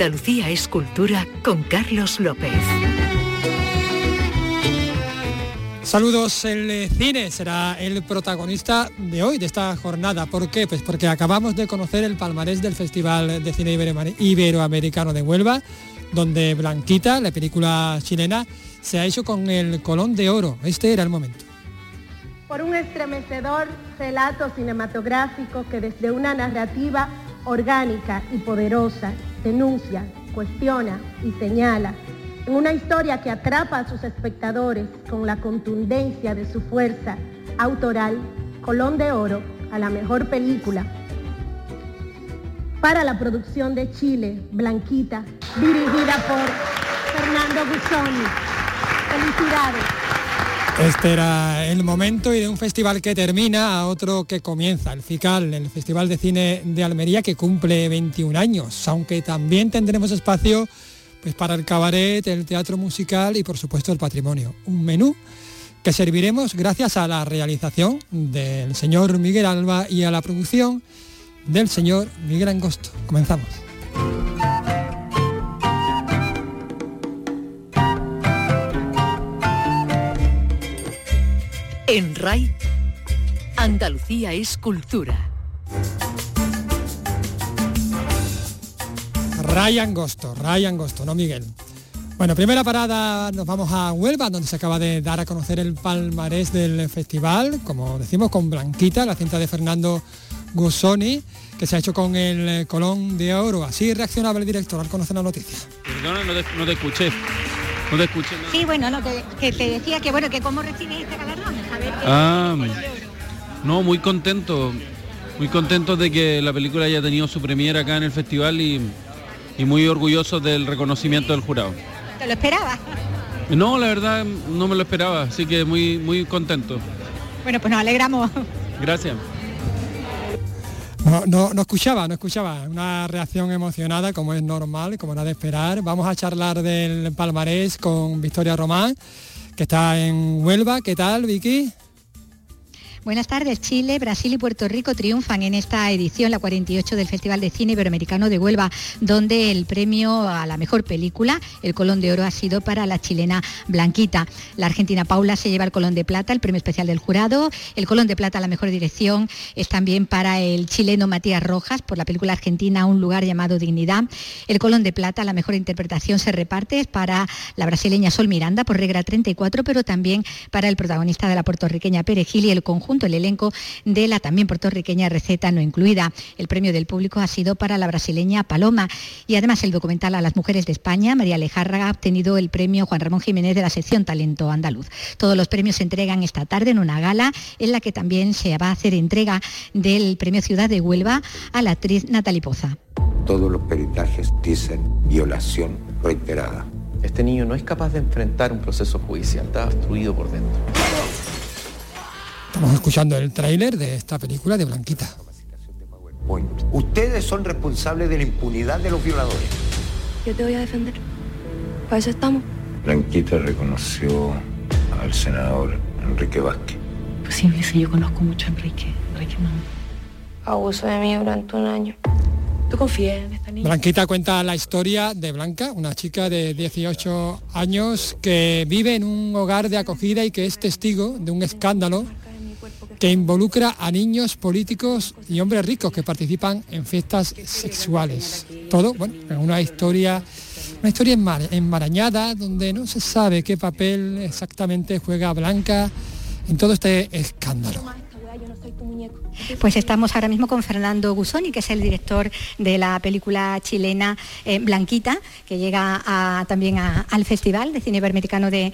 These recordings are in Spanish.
Andalucía es cultura con Carlos López. Saludos, el cine será el protagonista de hoy, de esta jornada. ¿Por qué? Pues porque acabamos de conocer el palmarés del Festival de Cine Iberoamericano de Huelva, donde Blanquita, la película chilena, se ha hecho con el Colón de Oro. Este era el momento. Por un estremecedor relato cinematográfico que desde una narrativa orgánica y poderosa denuncia, cuestiona y señala en una historia que atrapa a sus espectadores con la contundencia de su fuerza autoral, Colón de Oro a la mejor película. Para la producción de Chile, Blanquita, dirigida por Fernando Busoni. Felicidades. Este era el momento y de un festival que termina a otro que comienza, el FICAL, el Festival de Cine de Almería que cumple 21 años, aunque también tendremos espacio pues para el cabaret, el teatro musical y por supuesto el patrimonio. Un menú que serviremos gracias a la realización del señor Miguel Alba y a la producción del señor Miguel Angosto. Comenzamos. En RAI, Andalucía es cultura. Ray Angosto, Ray Angosto, no Miguel. Bueno, primera parada, nos vamos a Huelva, donde se acaba de dar a conocer el palmarés del festival, como decimos, con Blanquita, la cinta de Fernando Gussoni, que se ha hecho con el Colón de Oro. Así reaccionaba el director al conocer la noticia. Perdona, no te, escuché. No te escuché Sí, bueno, no, que, te decía que bueno, que cómo recibes este galardón. ah, no, muy contento. Muy contento de que la película haya tenido su premiera acá en el festival y y muy orgulloso del reconocimiento del jurado. ¿Te lo esperaba? No, la verdad no me lo esperaba, así que muy, muy contento. Bueno, pues nos alegramos. Gracias. No, no, no, escuchaba, no escuchaba. Una reacción emocionada, como es normal, como era de esperar. Vamos a charlar del palmarés con Victoria Román, que está en Huelva. ¿Qué tal, Vicky? Buenas tardes. Chile, Brasil y Puerto Rico triunfan en esta edición, la 48 del Festival de Cine Iberoamericano de Huelva, donde el premio a la mejor película, el Colón de Oro, ha sido para la chilena Blanquita. La argentina Paula se lleva el Colón de Plata, el premio especial del jurado. El Colón de Plata a la mejor dirección es también para el chileno Matías Rojas por la película argentina Un lugar llamado Dignidad. El Colón de Plata a la mejor interpretación se reparte para la brasileña Sol Miranda por regla 34, pero también para el protagonista de la puertorriqueña Perejil y el conjunto el elenco de la también puertorriqueña Receta No Incluida. El premio del público ha sido para la brasileña Paloma y además el documental A las Mujeres de España, María Alejárraga, ha obtenido el premio Juan Ramón Jiménez de la sección Talento Andaluz. Todos los premios se entregan esta tarde en una gala en la que también se va a hacer entrega del premio Ciudad de Huelva a la actriz Natalie Poza. Todos los peritajes dicen violación reiterada. Este niño no es capaz de enfrentar un proceso judicial, está obstruido por dentro. Estamos escuchando el tráiler de esta película de Blanquita. Ustedes son responsables de la impunidad de los violadores. Yo te voy a defender. Para eso estamos. Blanquita reconoció al senador Enrique Vázquez. Pues sí, yo conozco mucho a Enrique. Enrique no. Abuso de mí durante un año. ¿Tú confías en esta niña? Blanquita cuenta la historia de Blanca, una chica de 18 años que vive en un hogar de acogida y que es testigo de un escándalo que involucra a niños políticos y hombres ricos que participan en fiestas sexuales. Todo, bueno, una historia, una historia enmarañada donde no se sabe qué papel exactamente juega Blanca en todo este escándalo. Pues estamos ahora mismo con Fernando Gusoni, que es el director de la película chilena eh, Blanquita, que llega también al Festival de Cine Iberoamericano de,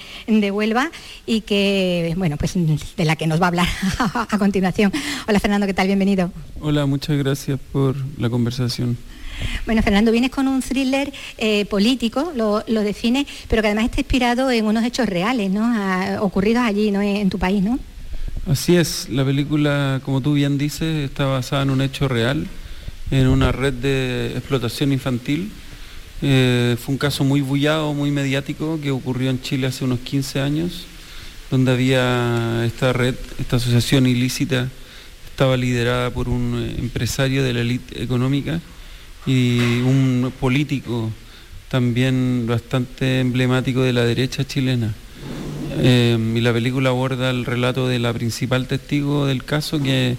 Huelva y que, bueno, pues de la que nos va a hablar a, continuación. Hola Fernando, ¿qué tal? Bienvenido. Hola, muchas gracias por la conversación. Bueno, Fernando, vienes con un thriller eh, político, lo, define, pero que además está inspirado en unos hechos reales, ¿no? ocurridos allí, ¿no? En tu país, ¿no? Así es, la película, como tú bien dices, está basada en un hecho real, en una red de explotación infantil. Eh, fue un caso muy bullado, muy mediático, que ocurrió en Chile hace unos 15 años, donde había esta red, esta asociación ilícita, estaba liderada por un eh, empresario de la élite económica, y un político también bastante emblemático de la derecha chilena. Eh, y la película aborda el relato de la principal testigo del caso que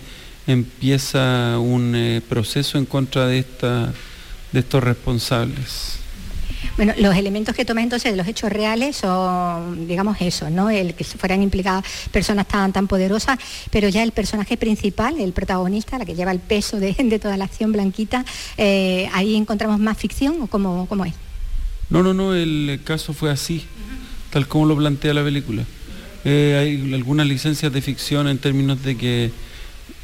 empieza un eh, proceso en contra de, esta, de estos responsables. Bueno, los elementos que toma entonces de los hechos reales son, digamos, eso, ¿no? El que fueran implicadas personas tan, tan poderosas, pero ya el personaje principal, el protagonista, la que lleva el peso de, toda la acción blanquita, eh, ¿ahí encontramos más ficción o cómo, cómo es? No, no, no, el caso fue así, tal como lo plantea la película. Eh, hay algunas licencias de ficción en términos de que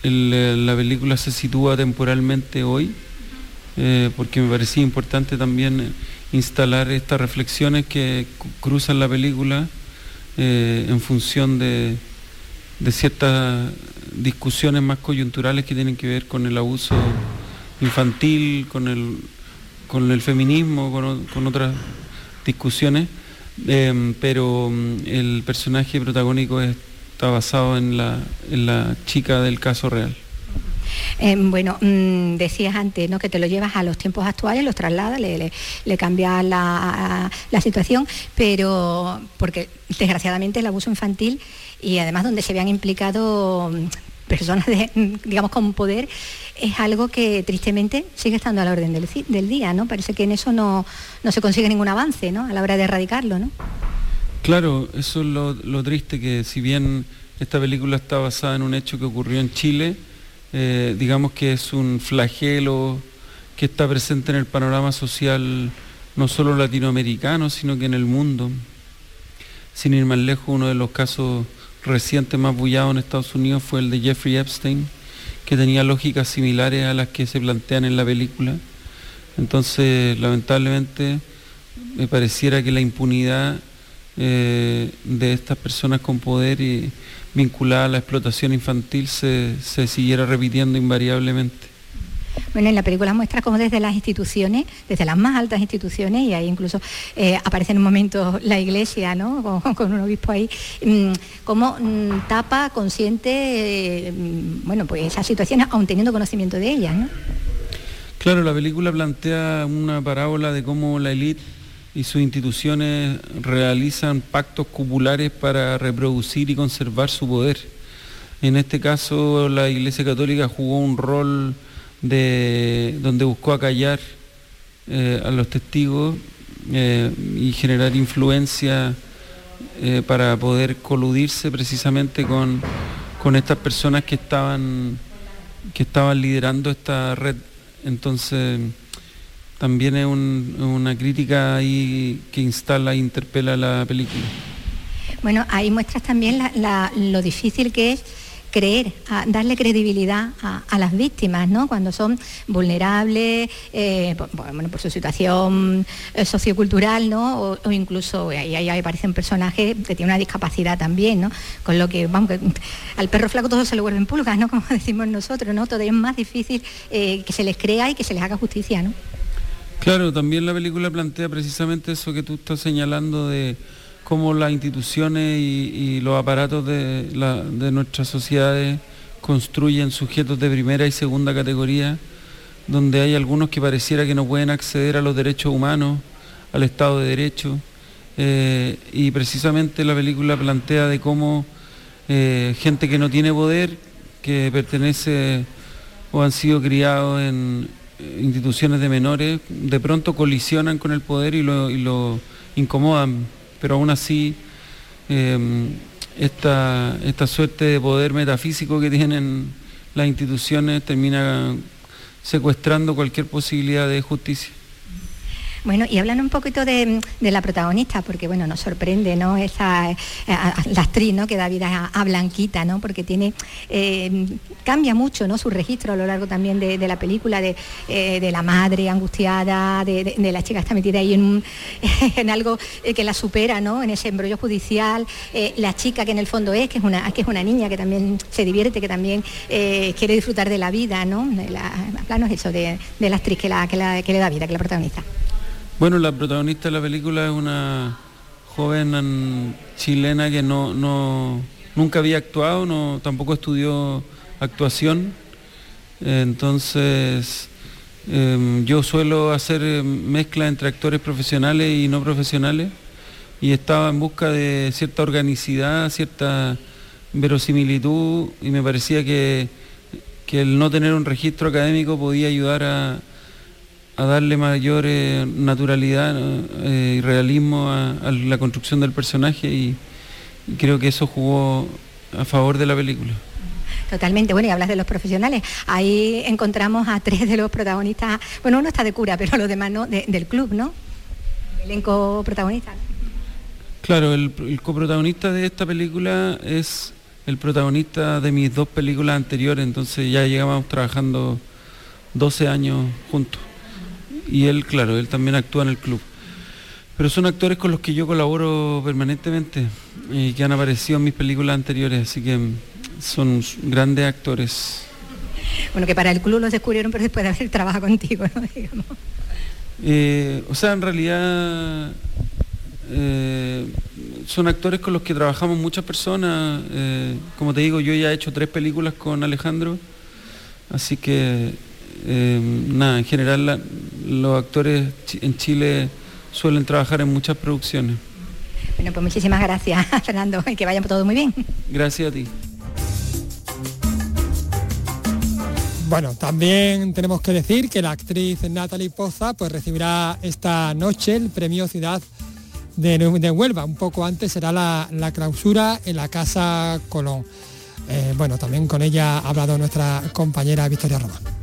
eh, la película se sitúa temporalmente hoy, porque me parecía importante también instalar estas reflexiones que cruzan la película eh, en función de, ciertas discusiones más coyunturales que tienen que ver con el abuso infantil, con el, con el feminismo, con, otras discusiones, eh, pero mm, el personaje protagónico está basado en la, en la chica del caso real. Eh, bueno, mm, decías antes ¿no? que te lo llevas a los tiempos actuales, los trasladas, le, le, cambias la, situación, pero porque desgraciadamente el abuso infantil y además donde se habían implicado mm, personas mm, digamos con poder es algo que tristemente sigue estando a la orden del, día, ¿no? Parece que en eso no, se consigue ningún avance, ¿no? A la hora de erradicarlo, ¿no? Claro, eso es lo, lo triste, que si bien esta película está basada en un hecho que ocurrió en Chile, eh, digamos que es un flagelo que está presente en el panorama social no solo latinoamericano, sino que en el mundo. Sin ir más lejos, uno de los casos recientes más bullados en Estados Unidos fue el de Jeffrey Epstein, que tenía lógicas similares a las que se plantean en la película. Entonces, lamentablemente, me pareciera que la impunidad eh, de estas personas con poder y, vinculada a la explotación infantil se, siguiera repitiendo invariablemente. Bueno, en la película muestra cómo desde las instituciones, desde las más altas instituciones, y ahí incluso eh, aparece en un momento la iglesia, ¿no? Con, un obispo ahí, mm, cómo mm, tapa consciente, eh, mm, bueno, pues esas situaciones, aún teniendo conocimiento de ellas, ¿no? Claro, la película plantea una parábola de cómo la élite y sus instituciones realizan pactos cupulares para reproducir y conservar su poder. En este caso, la Iglesia Católica jugó un rol de, donde buscó acallar eh, a los testigos eh, y generar influencia eh, para poder coludirse precisamente con, con estas personas que estaban, que estaban liderando esta red. Entonces, también es una crítica ahí que instala e interpela la película. Bueno, ahí muestras también lo difícil que es creer, darle credibilidad a, las víctimas, ¿no? Cuando son vulnerables, eh, por, bueno, por su situación eh, sociocultural, ¿no? O, incluso, ahí, ahí, aparecen personajes que tienen una discapacidad también, ¿no? Con lo que, vamos, al perro flaco todo se le vuelven pulgas, ¿no? Como decimos nosotros, ¿no? Todavía es más difícil eh, que se les crea y que se les haga justicia, ¿no? Claro, también la película plantea precisamente eso que tú estás señalando de cómo las instituciones y, los aparatos de, nuestras sociedades construyen sujetos de primera y segunda categoría, donde hay algunos que pareciera que no pueden acceder a los derechos humanos, al Estado de Derecho, eh, y precisamente la película plantea de cómo eh, gente que no tiene poder, que pertenece o han sido criados en, instituciones de menores de pronto colisionan con el poder y lo, incomodan, pero aún así em, esta, esta suerte de poder metafísico que tienen las instituciones termina secuestrando cualquier posibilidad de justicia. Bueno, y hablan un poquito de, la protagonista, porque bueno, nos sorprende, ¿no? Esa, eh, la actriz, ¿no? Que da vida a, Blanquita, ¿no? Porque tiene, eh, cambia mucho, ¿no? Su registro a lo largo también de, la película, de, eh, la madre angustiada, de, la chica que está metida ahí en, algo que la supera, ¿no? En ese embrollo judicial, la chica que en el fondo es, que es una, que es una niña que también se divierte, que también quiere disfrutar de la vida, ¿no? La, plano es eso, de, la actriz que, la, que, que le da vida, que la protagoniza. Bueno, la protagonista de la película es una joven chilena que no, nunca había actuado, no, tampoco estudió actuación. Entonces, Em, yo suelo hacer em, mezcla entre actores profesionales y no profesionales y estaba en busca de cierta organicidad, cierta verosimilitud y me parecía que, el no tener un registro académico podía ayudar a, darle mayor eh, naturalidad eh, y realismo a, la construcción del personaje y creo que eso jugó a favor de la película. Totalmente, bueno, y hablas de los profesionales. Ahí encontramos a tres de los protagonistas, bueno, uno está de cura, pero los demás no, del club, ¿no? El elenco protagonista. Claro, el, coprotagonista de esta película es el protagonista de mis dos películas anteriores, entonces ya llegábamos trabajando 12 años juntos. Y él, claro, él también actúa en el club. Pero son actores con los que yo colaboro permanentemente y que han aparecido en mis películas anteriores, así que son grandes actores. Bueno, que para el club los descubrieron, pero después de haber trabajado contigo, ¿no? Eh, o sea, en realidad eh, son actores con los que trabajamos muchas personas. Eh, como te digo, yo ya he hecho tres películas con Alejandro, así que nada, en general los actores en Chile suelen trabajar en muchas producciones. Bueno, pues muchísimas gracias, Fernando, y que vaya todo muy bien. Gracias a ti. Bueno, también tenemos que decir que la actriz Natalie Poza pues recibirá esta noche el premio Ciudad de, Huelva. Un poco antes será la, clausura en la Casa Colón. Eh, bueno, también con ella ha hablado nuestra compañera Victoria Román.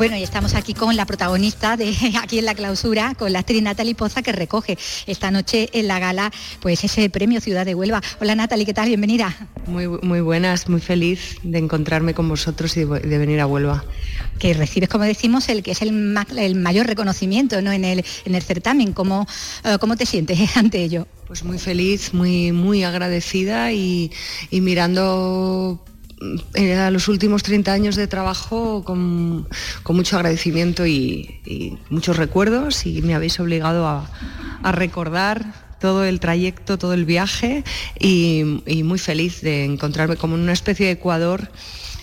Bueno, y estamos aquí con la protagonista de aquí en la clausura, con la actriz Natalie Poza, que recoge esta noche en la gala pues ese premio Ciudad de Huelva. Hola Natalie, ¿qué tal? Bienvenida. Muy, muy buenas, muy feliz de encontrarme con vosotros y de, venir a Huelva. Que recibes, como decimos, el que es el, mayor reconocimiento ¿no? en, el, en el certamen. ¿Cómo, eh, ¿Cómo te sientes ante ello? Pues muy feliz, muy, muy agradecida y, y mirando a los últimos 30 años de trabajo con, mucho agradecimiento y, muchos recuerdos y me habéis obligado a, recordar todo el trayecto, todo el viaje y, muy feliz de encontrarme como en una especie de Ecuador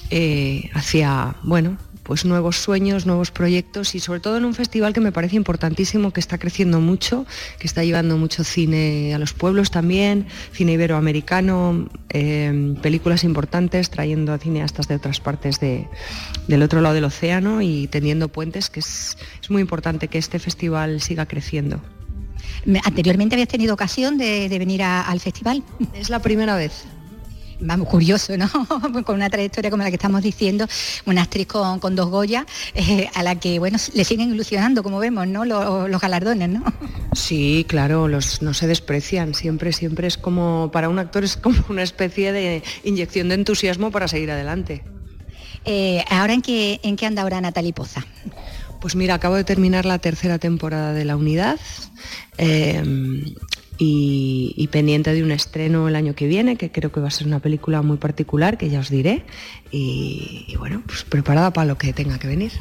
eh, hacia, bueno, pues nuevos sueños, nuevos proyectos y sobre todo en un festival que me parece importantísimo, que está creciendo mucho, que está llevando mucho cine a los pueblos también, cine iberoamericano, eh, películas importantes, trayendo a cineastas de otras partes del otro lado del océano y tendiendo puentes, que es, muy importante que este festival siga creciendo. ¿Anteriormente habías tenido ocasión de, venir al festival? Es la primera vez vamos, curioso, ¿no? con una trayectoria como la que estamos diciendo, una actriz con, dos Goya, eh, a la que, bueno, le siguen ilusionando, como vemos, ¿no? Los, galardones, ¿no? Sí, claro, los, no se desprecian, siempre, siempre es como, para un actor es como una especie de inyección de entusiasmo para seguir adelante. Eh, ¿Ahora en qué, en qué anda ahora Natalie Poza? Pues mira, acabo de terminar la tercera temporada de la unidad. Eh, y, pendiente de un estreno el año que viene, que creo que va a ser una película muy particular, que ya os diré. Y, bueno, pues preparada para lo que tenga que venir.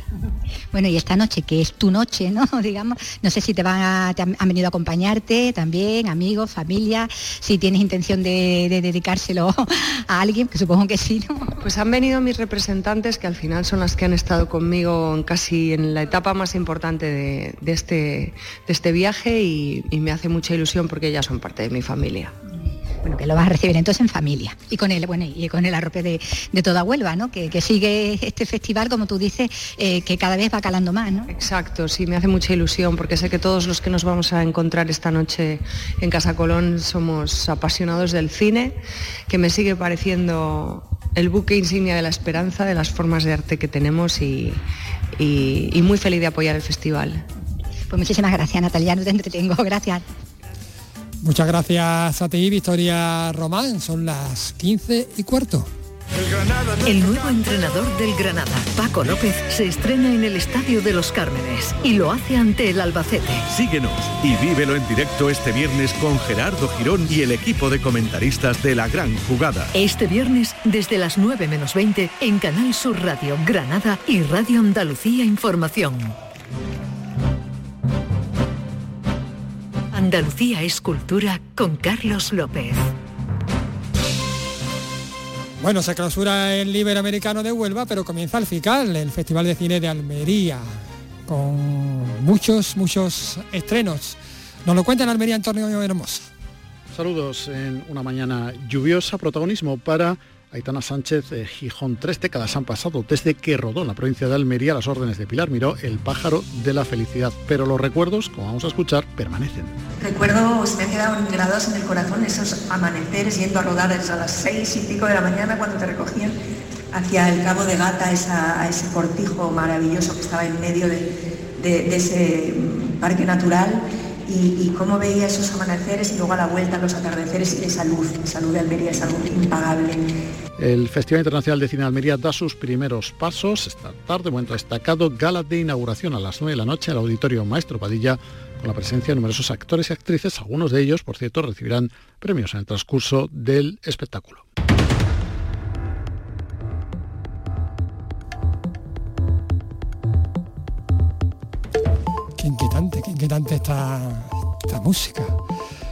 Bueno, y esta noche, que es tu noche, ¿no? Digamos, no sé si te van a, han venido a acompañarte también, amigos, familia, si tienes intención de, dedicárselo a alguien, que supongo que sí, ¿no? Pues han venido mis representantes, que al final son las que han estado conmigo casi en la etapa más importante de, este, de este viaje y me hace mucha ilusión porque ellas son parte de mi familia bueno, que lo vas a recibir entonces en familia y con el, bueno, y con el arrope de, toda Huelva, ¿no? Que, sigue este festival, como tú dices, eh, que cada vez va calando más, ¿no? Exacto, sí, me hace mucha ilusión porque sé que todos los que nos vamos a encontrar esta noche en Casa Colón somos apasionados del cine, que me sigue pareciendo el buque insignia de la esperanza, de las formas de arte que tenemos y, y muy feliz de apoyar el festival. Pues muchísimas gracias, Natalia, no te entretengo, gracias. Muchas gracias a ti, Victoria Román. Son las 15 y cuarto. El nuevo entrenador del Granada, Paco López, se estrena en el Estadio de los Cármenes y lo hace ante el Albacete. Síguenos y vívelo en directo este viernes con Gerardo Girón y el equipo de comentaristas de la gran jugada. Este viernes desde las 9 menos 20 en Canal Sur Radio Granada y Radio Andalucía Información. Andalucía Escultura con Carlos López. Bueno, se clausura el Iberoamericano de Huelva, pero comienza el FICAL, el Festival de Cine de Almería, con muchos, muchos estrenos. Nos lo cuenta en Almería Antonio Hermoso. Saludos en una mañana lluviosa, protagonismo para Aitana Sánchez de Gijón. Tres décadas han pasado desde que rodó en la provincia de Almería las órdenes de Pilar Miró, El pájaro de la felicidad. Pero los recuerdos, como vamos a escuchar, permanecen. Recuerdos, me han quedado grabados en el corazón esos amaneceres yendo a rodar a las seis y pico de la mañana cuando te recogían hacia el Cabo de Gata, a ese cortijo maravilloso que estaba en medio de ese parque natural y, cómo veía esos amaneceres y luego a la vuelta los atardeceres y esa luz, esa luz de Almería es algo impagable. El Festival Internacional de Cine de Almería da sus primeros pasos. Esta tarde, momento destacado, gala de inauguración a las 9 de la noche al Auditorio Maestro Padilla, con la presencia de numerosos actores y actrices. Algunos de ellos, por cierto, recibirán premios en el transcurso del espectáculo. Inquietante, qué inquietante esta, esta música.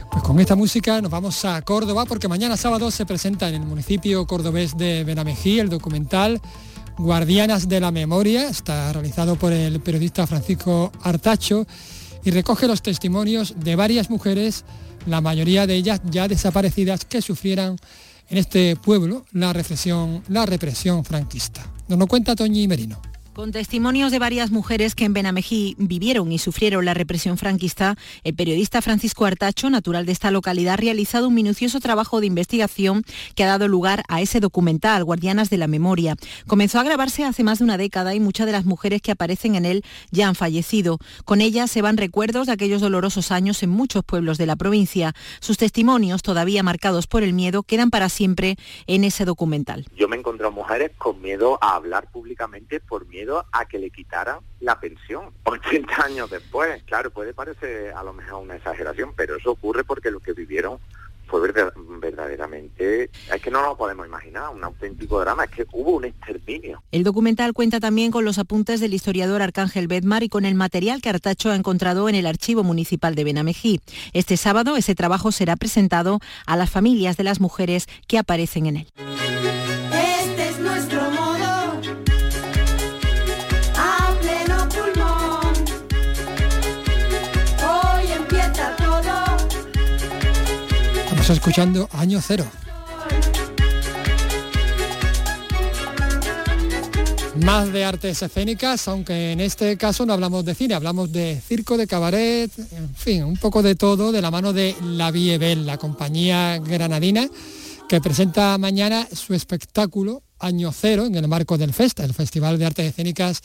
Pues con esta música nos vamos a Córdoba porque mañana sábado se presenta en el municipio cordobés de Benamejí el documental Guardianas de la Memoria. Está realizado por el periodista Francisco Artacho y recoge los testimonios de varias mujeres, la mayoría de ellas ya desaparecidas, que sufrieran en este pueblo la represión, la represión franquista. Nos lo cuenta Toñi Merino. Con testimonios de varias mujeres que en Benamejí vivieron y sufrieron la represión franquista, el periodista Francisco Artacho, natural de esta localidad, ha realizado un minucioso trabajo de investigación que ha dado lugar a ese documental, Guardianas de la Memoria. Comenzó a grabarse hace más de una década y muchas de las mujeres que aparecen en él ya han fallecido. Con ellas se van recuerdos de aquellos dolorosos años en muchos pueblos de la provincia. Sus testimonios, todavía marcados por el miedo, quedan para siempre en ese documental. Yo me encontré mujeres con miedo a hablar públicamente por miedo a que le quitaran la pensión 80 años después. Claro, puede parecer a lo mejor una exageración, pero eso ocurre porque lo que vivieron fue verdaderamente, es que no lo podemos imaginar, un auténtico drama, es que hubo un exterminio. El documental cuenta también con los apuntes del historiador Arcángel Bedmar y con el material que Artacho ha encontrado en el Archivo Municipal de Benamejí. Este sábado ese trabajo será presentado a las familias de las mujeres que aparecen en él. Escuchando Año Cero. Más de artes escénicas, aunque en este caso no hablamos de cine, hablamos de circo, de cabaret, en fin, un poco de todo de la mano de La Viebel, la compañía granadina, que presenta mañana su espectáculo Año Cero en el marco del FESTA, el Festival de Artes Escénicas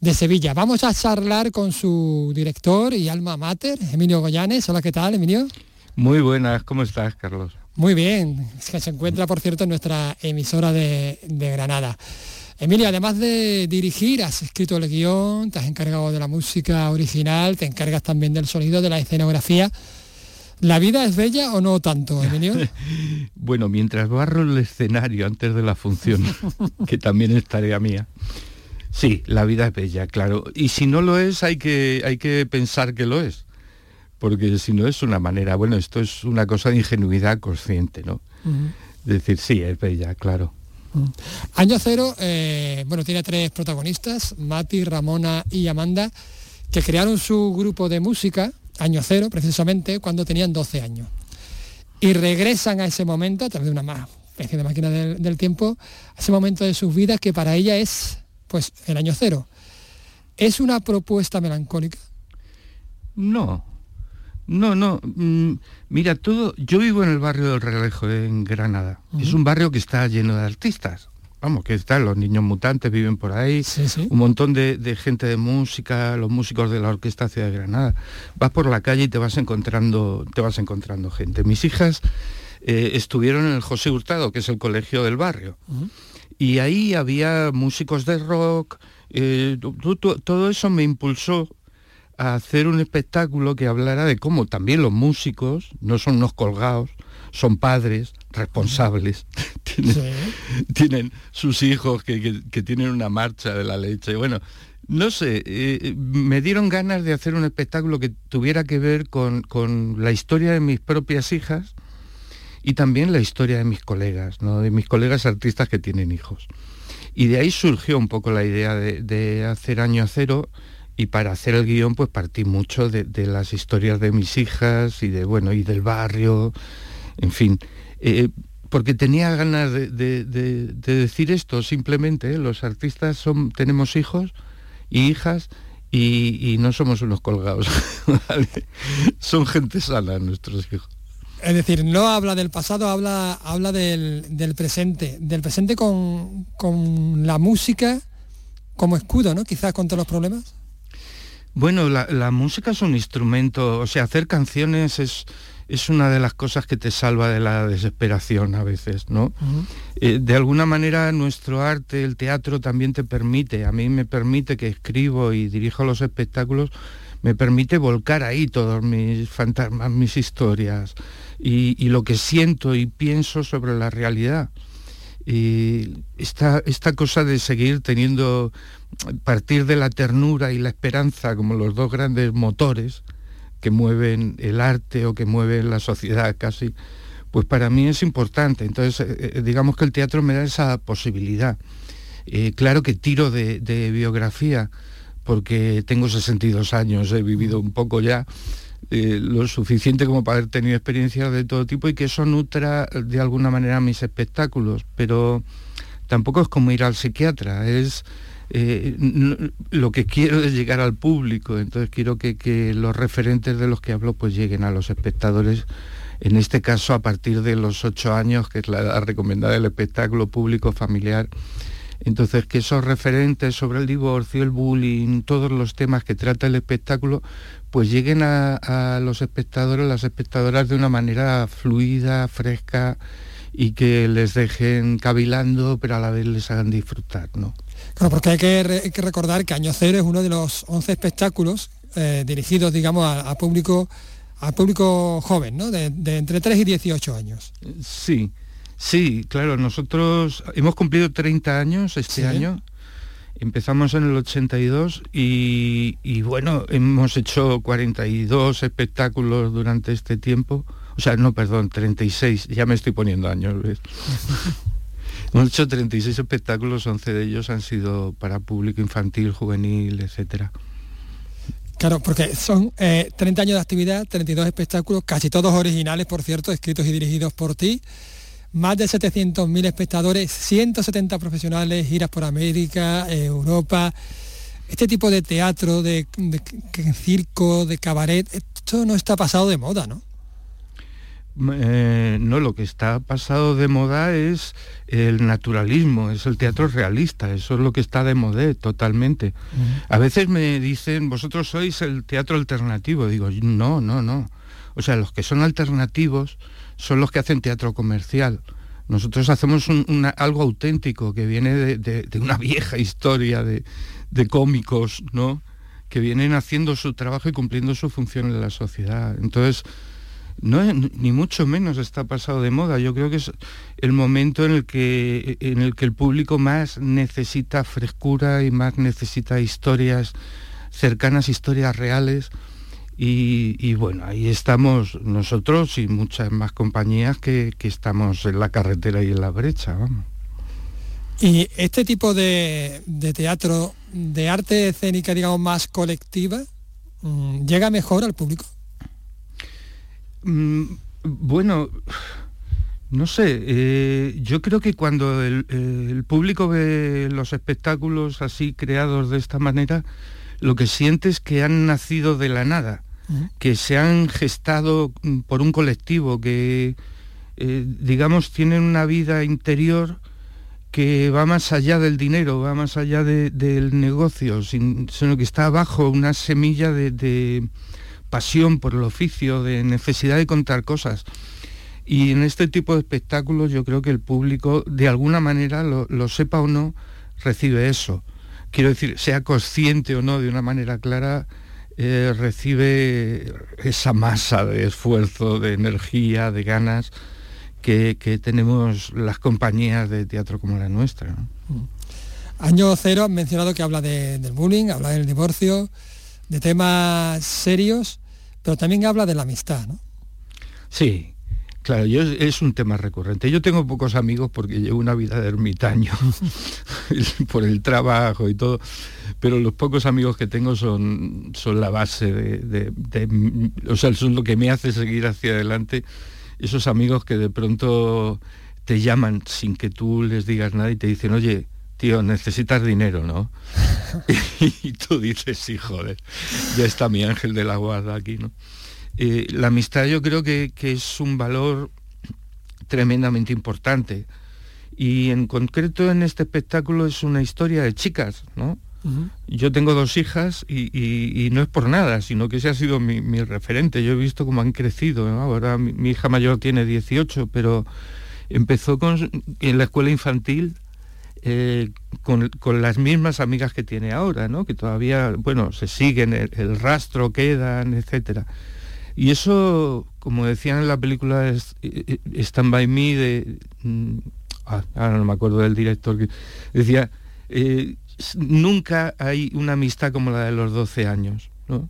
de Sevilla. Vamos a charlar con su director y alma mater, Emilio Goyanes. Hola, ¿qué tal, Emilio? Muy buenas, ¿cómo estás, Carlos? Muy bien, es que se encuentra, por cierto, en nuestra emisora de, Granada. Emilia, además de dirigir, has escrito el guion, te has encargado de la música original, te encargas también del sonido, de la escenografía. ¿La vida es bella o no tanto, Emilio? bueno, mientras barro el escenario antes de la función, que también es tarea mía, sí, la vida es bella, claro. Y si no lo es, hay que, hay que pensar que lo es porque si no es una manera, bueno, esto es una cosa de ingenuidad consciente, ¿no? Decir, sí, es bella, claro. Año Cero, eh, bueno, tiene tres protagonistas, Mati, Ramona y Amanda, que crearon su grupo de música, Año Cero, precisamente, cuando tenían 12 años. Y regresan a ese momento, a través de una especie de máquina del, del tiempo, a ese momento de sus vidas que para ella es, pues, el Año Cero. ¿Es una propuesta melancólica? No, no, no. Mm, mira, todo. Yo vivo en el barrio del Regalejo, en Granada. Es un barrio que está lleno de artistas. Vamos, que están los niños mutantes, viven por ahí, un montón de, gente de música, los músicos de la Orquesta Ciudad de Granada. Vas por la calle y te vas encontrando, te vas encontrando gente. Mis hijas eh, estuvieron en el José Hurtado, que es el colegio del barrio. Y ahí había músicos de rock, eh, todo eso me impulsó a hacer un espectáculo que hablara de cómo también los músicos no son unos colgados, son padres responsables, tienen, sus hijos que, tienen una marcha de la leche. Bueno, no sé, eh, me dieron ganas de hacer un espectáculo que tuviera que ver con, con la historia de mis propias hijas y también la historia de mis colegas, ¿no? de mis colegas artistas que tienen hijos. Y de ahí surgió un poco la idea de, hacer Año Cero y para hacer el guion pues partí mucho de, las historias de mis hijas y de bueno y del barrio, en fin. Eh, porque tenía ganas de, decir esto simplemente, ¿eh? los artistas son, tenemos hijos y hijas y, no somos unos colgados, son gente sana nuestros hijos. Es decir, no habla del pasado, habla, habla del, presente, del presente con, la música como escudo, ¿no? Quizás contra los problemas. Bueno, la, música es un instrumento, o sea, hacer canciones es, es una de las cosas que te salva de la desesperación a veces, ¿no? Eh, de alguna manera nuestro arte, el teatro también te permite, a mí me permite que escribo y dirijo los espectáculos, me permite volcar ahí todos mis fantasmas, mis historias y, lo que siento y pienso sobre la realidad. Y esta, esta cosa de seguir teniendo, partir de la ternura y la esperanza como los dos grandes motores que mueven el arte o que mueven la sociedad casi, pues para mí es importante. Entonces, eh, eh, digamos que el teatro me da esa posibilidad. Eh, claro que tiro de, de, biografía, porque tengo 62 años, he vivido un poco ya, eh, lo suficiente como para haber tenido experiencias de todo tipo y que eso nutra de alguna manera mis espectáculos, pero tampoco es como ir al psiquiatra, es eh, lo que quiero es llegar al público, entonces quiero que, los referentes de los que hablo pues lleguen a los espectadores, en este caso a partir de los ocho años, que es la edad recomendada del espectáculo público familiar. Entonces, que esos referentes sobre el divorcio, el bullying, todos los temas que trata el espectáculo, pues lleguen a, los espectadores, las espectadoras de una manera fluida, fresca y que les dejen cavilando, pero a la vez les hagan disfrutar, ¿no? Claro, porque hay que, recordar que Año Cero es uno de los 11 espectáculos eh, dirigidos, digamos, a, público a público joven, ¿no? De, entre 3 y 18 años. Sí, sí, claro, nosotros hemos cumplido 30 años este año Empezamos en el 82 y, bueno, hemos hecho 42 espectáculos durante este tiempo. O sea, no, perdón, 36, ya me estoy poniendo años. hemos hecho 36 espectáculos, 11 de ellos han sido para público infantil, juvenil, etcétera. Claro, porque son 30 eh, años de actividad, 32 espectáculos, casi todos originales, por cierto, escritos y dirigidos por ti más de 700.000 espectadores, 170 profesionales, giras por América, Europa. Este tipo de teatro, de, circo, de cabaret, esto no está pasado de moda, ¿no? Eh, no, lo que está pasado de moda es el naturalismo, es el teatro realista, eso es lo que está de moda totalmente. A veces me dicen, vosotros sois el teatro alternativo, digo, no, no, no. O sea, los que son alternativos son los que hacen teatro comercial. Nosotros hacemos algo auténtico que viene de, una vieja historia de, cómicos, ¿no? que vienen haciendo su trabajo y cumpliendo su función en la sociedad. Entonces, no ni mucho menos está pasado de moda. Yo creo que es el momento en el que, en el, que el público más necesita frescura y más necesita historias cercanas, historias reales y, bueno, ahí estamos nosotros y muchas más compañías que, estamos en la carretera y en la brecha. Vamos. Y este tipo de, teatro, de arte escénica, digamos, más colectiva, mm, ¿llega mejor al público? Mm, bueno, no sé, eh, yo creo que cuando el, el, público ve los espectáculos así creados de esta manera, lo que siente es que han nacido de la nada que se han gestado mm, por un colectivo, que eh, digamos tienen una vida interior que va más allá del dinero, va más allá del negocio, sino que está abajo una semilla de, pasión por el oficio, de necesidad de contar cosas. Y en este tipo de espectáculos yo creo que el público, de alguna manera, lo sepa o no, recibe eso. Quiero decir, sea consciente o no de una manera clara, eh, recibe esa masa de esfuerzo, de energía, de ganas que, tenemos las compañías de teatro como la nuestra. Mm. Año cero, han mencionado que habla del bullying, habla del divorcio, de temas serios, pero también habla de la amistad, ¿no? Sí, Claro, yo, es un tema recurrente. Yo tengo pocos amigos porque llevo una vida de ermitaño por el trabajo y todo, pero los pocos amigos que tengo son, son la base de, o sea, son lo que me hace seguir hacia adelante. Esos amigos que de pronto te llaman sin que tú les digas nada y te dicen, oye, tío, necesitas dinero, ¿no? y tú dices, sí, joder, ya está mi ángel de la guarda aquí, ¿no? Eh, la amistad yo creo que, es un valor tremendamente importante. Y en concreto en este espectáculo es una historia de chicas, ¿no? Yo tengo dos hijas y, no es por nada, sino que ese ha sido mi, referente. Yo he visto cómo han crecido. Ahora mi, hija mayor tiene 18, pero empezó con, en la escuela infantil eh, con, las mismas amigas que tiene ahora, ¿no? que todavía, bueno, se siguen, el, el rastro quedan, etcétera. Y eso, como decían en la película eh, eh, Stand By Me, de, mm, ah, ahora no me acuerdo del director, que decía, eh, nunca hay una amistad como la de los 12 años, ¿no?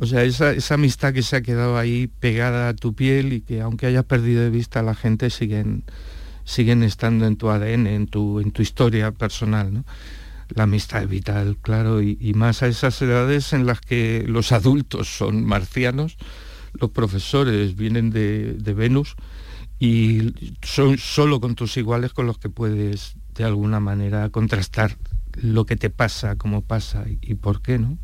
O sea, esa, amistad que se ha quedado ahí pegada a tu piel y que aunque hayas perdido de vista a la gente, siguen, siguen estando en tu ADN, en tu, en tu historia personal, ¿no? La amistad es vital, claro, y, más a esas edades en las que los adultos son marcianos, los profesores vienen de, Venus y son solo con tus iguales con los que puedes de alguna manera contrastar lo que te pasa, cómo pasa y, por qué, ¿no?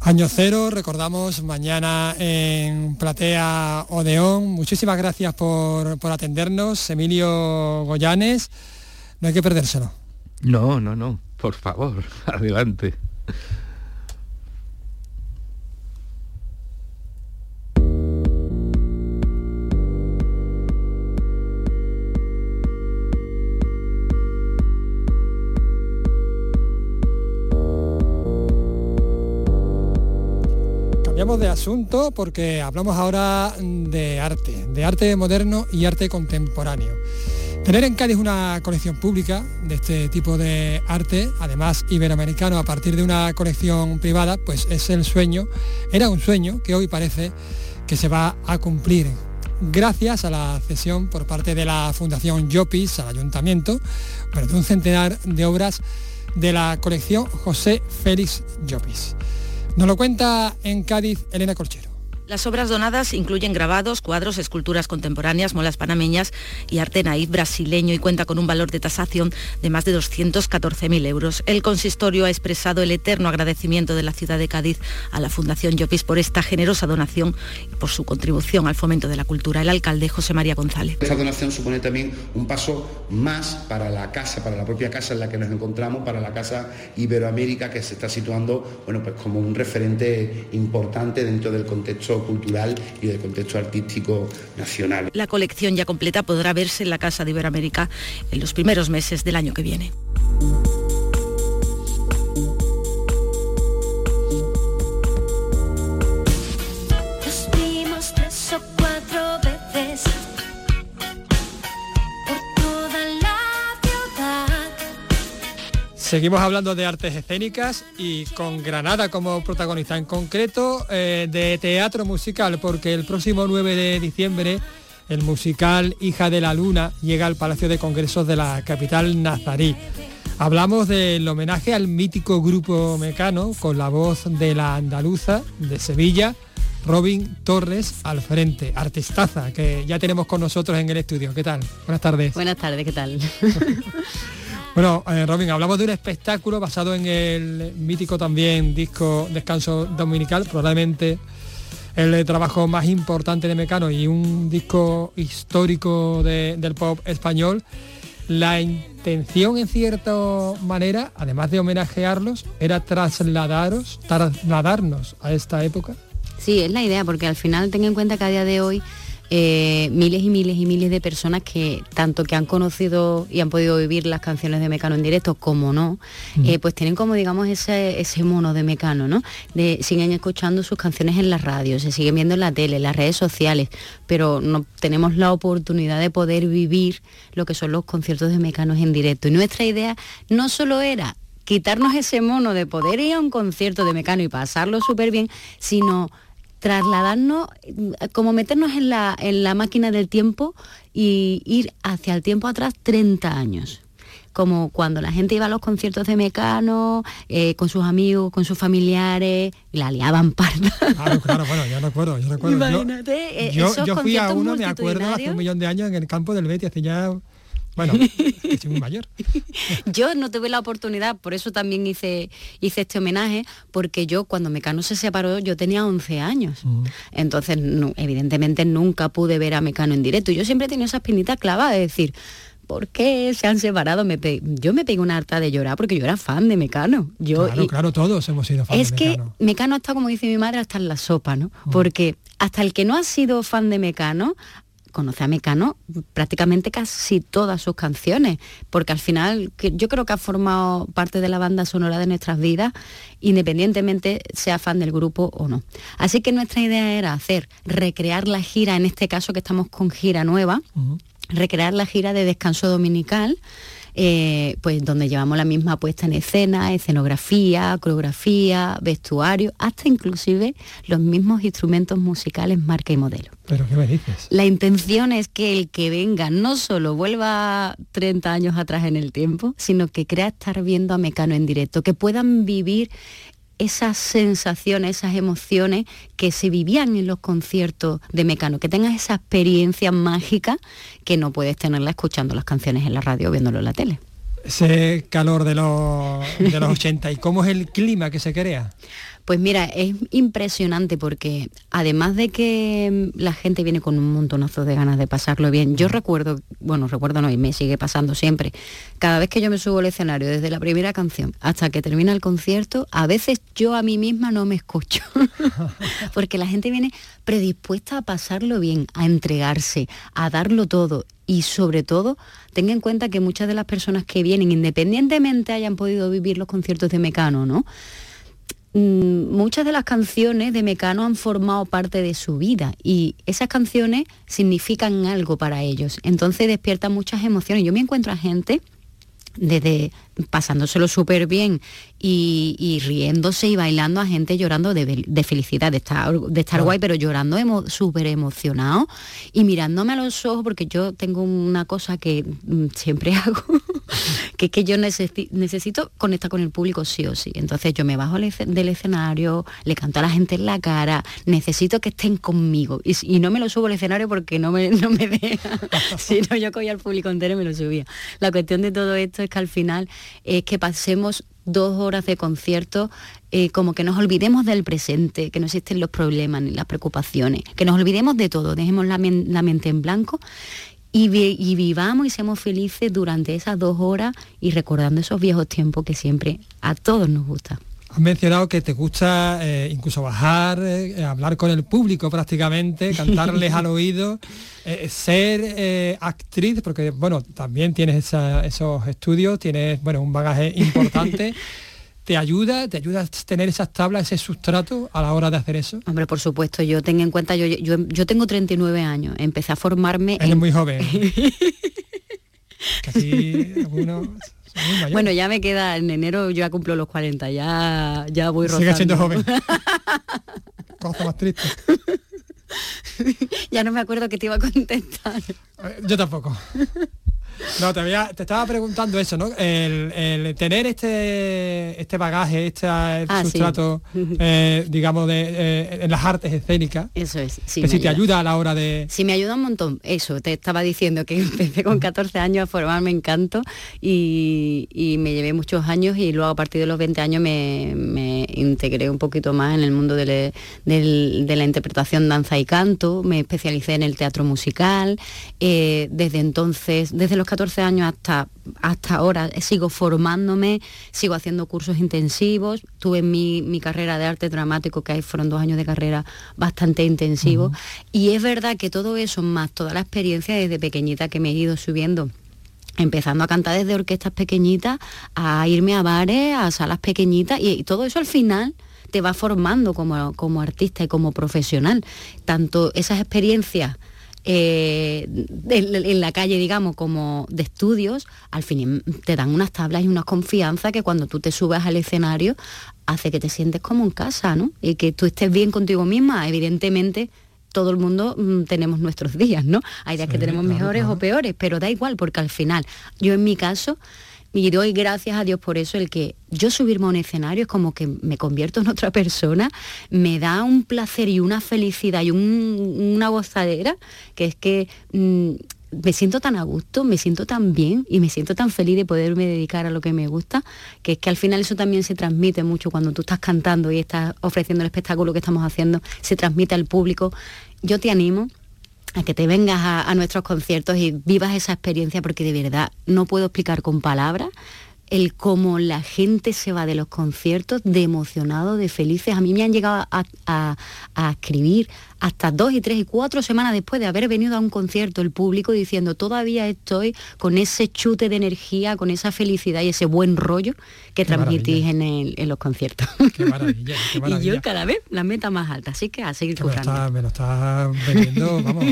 Año cero, recordamos mañana en Platea Odeón. Muchísimas gracias por, por atendernos, Emilio Goyanes no hay que perdérselo. No, no, no, por favor, adelante. Cambiamos de asunto porque hablamos ahora de arte, de arte moderno y arte contemporáneo. Tener en Cádiz una colección pública de este tipo de arte, además iberoamericano, a partir de una colección privada, pues es el sueño, era un sueño que hoy parece que se va a cumplir gracias a la cesión por parte de la Fundación Llopis al Ayuntamiento de un centenar de obras de la colección José Félix Llopis. Nos lo cuenta en Cádiz Elena Colchero. Las obras donadas incluyen grabados, cuadros, esculturas contemporáneas, molas panameñas y arte naif brasileño y cuenta con un valor de tasación de más de 214.000 euros. El consistorio ha expresado el eterno agradecimiento de la ciudad de Cádiz a la Fundación Llopis por esta generosa donación y por su contribución al fomento de la cultura. El alcalde José María González. Esta donación supone también un paso más para la casa, para la propia casa en la que nos encontramos, para la casa Iberoamérica que se está situando bueno, pues como un referente importante dentro del contexto cultural y del contexto artístico nacional. La colección ya completa podrá verse en la Casa de Iberoamérica en los primeros meses del año que viene. Seguimos hablando de artes escénicas y con Granada como protagonista, en concreto eh, de teatro musical, porque el próximo 9 de diciembre el musical Hija de la Luna llega al Palacio de Congresos de la capital nazarí. Hablamos del homenaje al mítico grupo mecano con la voz de la andaluza de Sevilla, Robin Torres al frente, artistaza, que ya tenemos con nosotros en el estudio. ¿Qué tal? Buenas tardes. Buenas tardes, ¿qué tal? Bueno, eh, Robin, hablamos de un espectáculo basado en el mítico también disco Descanso Dominical, probablemente el trabajo más importante de Mecano y un disco histórico del pop español. La intención, en cierta manera, además de homenajearlos, era trasladaros, trasladarnos a esta época. Sí, es la idea, porque al final ten en cuenta que a día de hoy eh, miles y miles y miles de personas que tanto que han conocido y han podido vivir las canciones de Mecano en directo como no, eh, pues tienen como digamos ese, ese mono de Mecano, ¿no? De, siguen escuchando sus canciones en la radio, se siguen viendo en la tele, en las redes sociales, pero no tenemos la oportunidad de poder vivir lo que son los conciertos de Mecano en directo. Y nuestra idea no solo era quitarnos ese mono de poder ir a un concierto de Mecano y pasarlo súper bien, sino trasladarnos, como meternos en la, en la máquina del tiempo y ir hacia el tiempo atrás 30 años como cuando la gente iba a los conciertos de Mecano, eh, con sus amigos, con sus familiares, la liaban parda. Claro, claro, bueno, yo recuerdo, yo recuerdo. Imagínate, eh, yo, yo, fui a uno, me acuerdo, hace un millón de años en el campo del Betis, hace ya bueno, muy mayor. yo no tuve la oportunidad, por eso también hice, hice este homenaje, porque yo cuando Mecano se separó yo tenía 11 años. Entonces, evidentemente nunca pude ver a Mecano en directo. Yo siempre he tenido esa espinita clavada de decir, ¿por qué se han separado? Me yo me pegué una harta de llorar porque yo era fan de Mecano. Yo, claro, claro, todos hemos sido fans es de Mecano. Es que Mecano está, como dice mi madre, hasta en la sopa, ¿no? Porque hasta el que no ha sido fan de Mecano conoce a Mecano prácticamente casi todas sus canciones, porque al final yo creo que ha formado parte de la banda sonora de nuestras vidas, independientemente sea fan del grupo o no. Así que nuestra idea era hacer, recrear la gira, en este caso que estamos con gira nueva, recrear la gira de descanso dominical. Eh, pues donde llevamos la misma puesta en escena, escenografía, coreografía, vestuario, hasta inclusive los mismos instrumentos musicales marca y modelo. ¿Pero qué me dices? La intención es que el que venga no solo vuelva 30 años atrás en el tiempo, sino que crea estar viendo a Mecano en directo, que puedan vivir esas sensaciones, esas emociones que se vivían en los conciertos de Mecano, que tengas esa experiencia mágica que no puedes tenerla escuchando las canciones en la radio o viéndolo en la tele. Ese calor de los, de los 80 y cómo es el clima que se crea. Pues mira, es impresionante porque además de que la gente viene con un montonazo de ganas de pasarlo bien, yo recuerdo, bueno, recuerdo no, y me sigue pasando siempre, cada vez que yo me subo al escenario, desde la primera canción hasta que termina el concierto, a veces yo a mí misma no me escucho, porque la gente viene predispuesta a pasarlo bien, a entregarse, a darlo todo. Y sobre todo tenga en cuenta que muchas de las personas que vienen, independientemente hayan podido vivir los conciertos de Mecano, ¿no? Mm, muchas de las canciones de Mecano han formado parte de su vida y esas canciones significan algo para ellos. Entonces despiertan muchas emociones. Yo me encuentro a gente desde pasándoselo súper bien y, riéndose y bailando a gente llorando de, felicidad, de estar, de estar guay, pero llorando súper emocionado y mirándome a los ojos, porque yo tengo una cosa que mm, siempre hago, que es que yo necesito conectar con el público sí o sí. Entonces yo me bajo del escenario, le canto a la gente en la cara, necesito que estén conmigo. Y, no me lo subo al escenario porque no me, no me deja. si no, yo cogía al público entero y me lo subía. La cuestión de todo esto es que al final es que pasemos dos horas de concierto eh, como que nos olvidemos del presente, que no existen los problemas ni las preocupaciones, que nos olvidemos de todo, dejemos la, mente en blanco y, vivamos y seamos felices durante esas dos horas y recordando esos viejos tiempos que siempre a todos nos gusta. Has mencionado que te gusta eh, incluso bajar, eh, hablar con el público prácticamente, cantarles al oído, eh, ser actriz, porque bueno, también tienes esos estudios, tienes bueno, un bagaje importante. ¿Te ayuda? ¿Te ayuda a tener esas tablas, ese sustrato a la hora de hacer eso? Hombre, por supuesto, yo tengo en cuenta, yo, yo, tengo 39 años, empecé a formarme... Eres muy joven. Casi algunos bueno, ya me queda, en enero yo ya cumplo los 40, ya, ya voy rozando. Sigue siendo joven. Cosa más triste. ya no me acuerdo que te iba a contestar. Yo tampoco. No, te, te estaba preguntando eso, ¿no? El, tener este este bagaje, este ah, sustrato, eh, digamos, de, eh, en las artes escénicas. Eso es. que si te ayuda a la hora de... Sí, me ayuda un montón. Eso, te estaba diciendo que empecé con 14 años a formarme en canto y, me llevé muchos años y luego a partir de los 20 años me, integré un poquito más en el mundo de, de, la interpretación, danza y canto. Me especialicé en el teatro musical. Eh, desde entonces, desde los 14 años hasta, hasta ahora sigo formándome, sigo haciendo cursos intensivos, tuve mi, mi carrera de arte dramático, que ahí fueron dos años de carrera bastante intensivos, y es verdad que todo eso, más toda la experiencia desde pequeñita que me he ido subiendo, empezando a cantar desde orquestas pequeñitas, a irme a bares, a salas pequeñitas, y, todo eso al final te va formando como, como artista y como profesional. Tanto esas experiencias eh, en, la calle, digamos, como de estudios, al fin te dan unas tablas y una confianza que cuando tú te subes al escenario hace que te sientes como en casa, ¿no? Y que tú estés bien contigo misma, evidentemente todo el mundo mm, tenemos nuestros días, ¿no? Hay días que tenemos mejores o peores, pero da igual, porque al final, yo en mi caso, y doy gracias a Dios por eso, el que yo subirme a un escenario es como que me convierto en otra persona, me da un placer y una felicidad y una gozadera, que es que mm, me siento tan a gusto, me siento tan bien y me siento tan feliz de poderme dedicar a lo que me gusta, que es que al final eso también se transmite mucho cuando tú estás cantando y estás ofreciendo el espectáculo que estamos haciendo, se transmite al público. Yo te animo a que te vengas a, nuestros conciertos y vivas esa experiencia porque de verdad no puedo explicar con palabras el cómo la gente se va de los conciertos de emocionado, de felices. A mí me han llegado a, escribir hasta dos y tres y cuatro semanas después de haber venido a un concierto el público diciendo todavía estoy con ese chute de energía, con esa felicidad y ese buen rollo que transmitís en, los conciertos. Qué maravilla, Y yo cada vez la meta más alta, así que a seguir que Me lo está vendiendo, vamos,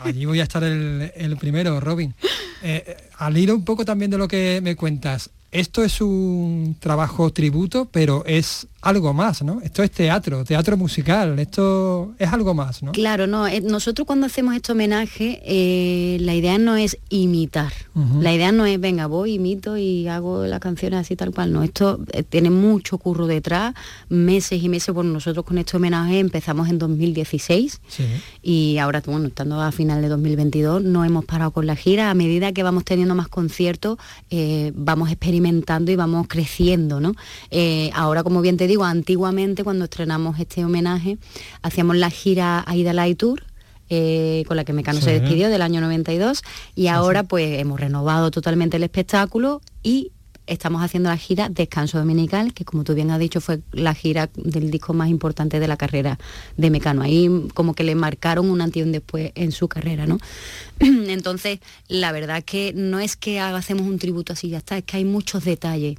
allí voy a estar el, primero, Robin. Eh, eh, al hilo un poco también de lo que me cuentas, esto es un trabajo tributo, pero es algo más, ¿no? Esto es teatro, teatro musical, esto es algo más, ¿no? Claro, no, eh, nosotros cuando hacemos este homenaje, eh, la idea no es imitar, la idea no es, venga, voy, imito y hago las canciones así tal cual, no, esto eh, tiene mucho curro detrás, meses y meses, bueno, nosotros con este homenaje empezamos en 2016 y ahora, bueno, estando a final de 2022, no hemos parado con la gira, a medida que vamos teniendo más conciertos, vamos experimentando y vamos creciendo, ¿no? ahora, como bien te digo, antiguamente cuando estrenamos este homenaje, hacíamos la gira Aida Light Tour, eh, con la que Mecano se despidió del año 92 y ahora pues hemos renovado totalmente el espectáculo y estamos haciendo la gira Descanso Dominical, que como tú bien has dicho fue la gira del disco más importante de la carrera de Mecano. Ahí como que le marcaron un antes y un después en su carrera, ¿no? Entonces, la verdad que no es que hacemos un tributo así, ya está, es que hay muchos detalles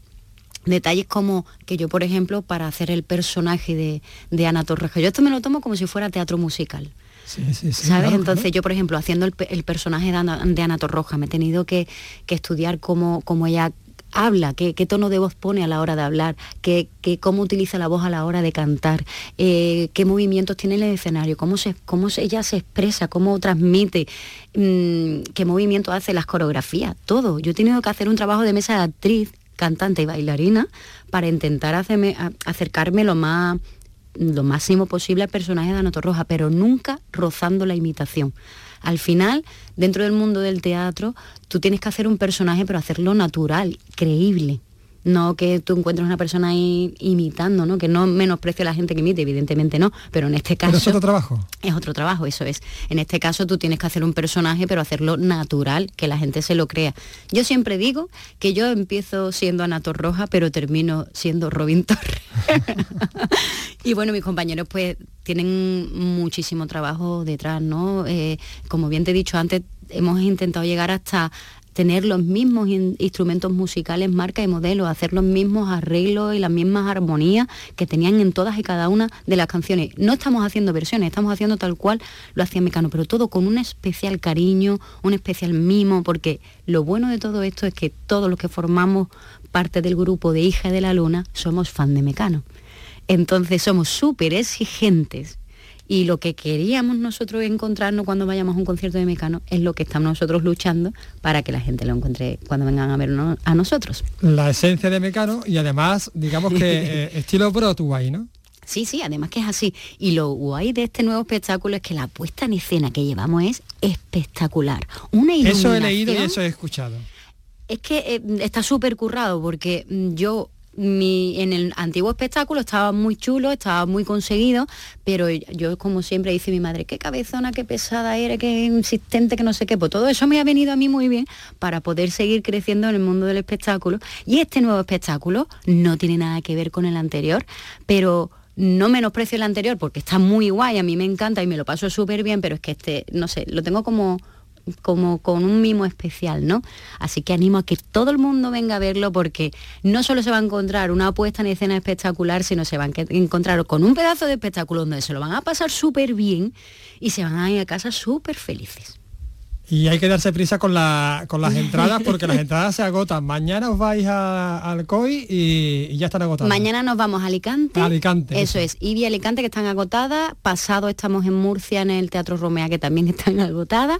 detalles como que yo, por ejemplo, para hacer el personaje de, de Ana Torreja, yo esto me lo tomo como si fuera teatro musical. ¿Sabes? Entonces yo, por ejemplo, haciendo el, personaje de Ana, de Ana Torroja, me he tenido que, estudiar cómo, cómo, ella habla, qué, tono de voz pone a la hora de hablar, qué, cómo utiliza la voz a la hora de cantar, eh, qué movimientos tiene en el escenario, cómo, se, cómo ella se expresa, cómo transmite, mm, qué movimiento hace las coreografías, todo. Yo he tenido que hacer un trabajo de mesa de actriz cantante y bailarina para intentar acercarme lo más lo máximo posible al personaje de Ana Roja, pero nunca rozando la imitación. Al final, dentro del mundo del teatro, tú tienes que hacer un personaje, pero hacerlo natural, creíble no que tú encuentres una persona ahí imitando, ¿no? Que no menosprecio a la gente que imite, evidentemente no, pero en este caso... es otro trabajo. Es otro trabajo, eso es. En este caso tú tienes que hacer un personaje, pero hacerlo natural, que la gente se lo crea. Yo siempre digo que yo empiezo siendo Ana Roja, pero termino siendo Robin Torres. y bueno, mis compañeros pues tienen muchísimo trabajo detrás, ¿no? Eh, como bien te he dicho antes, hemos intentado llegar hasta tener los mismos instrumentos musicales, marca y modelo, hacer los mismos arreglos y las mismas armonías que tenían en todas y cada una de las canciones. No estamos haciendo versiones, estamos haciendo tal cual lo hacía Mecano, pero todo con un especial cariño, un especial mimo, porque lo bueno de todo esto es que todos los que formamos parte del grupo de Hija de la Luna somos fan de Mecano. Entonces somos súper exigentes y lo que queríamos nosotros encontrarnos cuando vayamos a un concierto de Mecano es lo que estamos nosotros luchando para que la gente lo encuentre cuando vengan a vernos a nosotros. La esencia de Mecano y además, digamos que eh, estilo Broadway, ¿no? Sí, sí, además que es así. Y lo guay de este nuevo espectáculo es que la puesta en escena que llevamos es espectacular. Una Eso he leído y eso he escuchado. Es que eh, está súper currado porque mm, yo en el antiguo espectáculo estaba muy chulo, estaba muy conseguido, pero yo como siempre dice mi madre, qué cabezona, qué pesada era, qué insistente, que no sé qué, pues todo eso me ha venido a mí muy bien para poder seguir creciendo en el mundo del espectáculo. Y este nuevo espectáculo no tiene nada que ver con el anterior, pero no menosprecio el anterior porque está muy guay, a mí me encanta y me lo paso súper bien, pero es que este, no sé, lo tengo como como con un mimo especial, ¿no? Así que animo a que todo el mundo venga a verlo porque no solo se va a encontrar una puesta en escena espectacular, sino se van a encontrar con un pedazo de espectáculo donde se lo van a pasar súper bien y se van a ir a casa súper felices. Y hay que darse prisa con, la, con las entradas porque las entradas se agotan. Mañana os vais a, al COI y, ya están agotadas. Mañana nos vamos a Alicante. Alicante. Eso, es. Y Alicante que están agotadas. Pasado estamos en Murcia en el Teatro Romea que también están agotadas.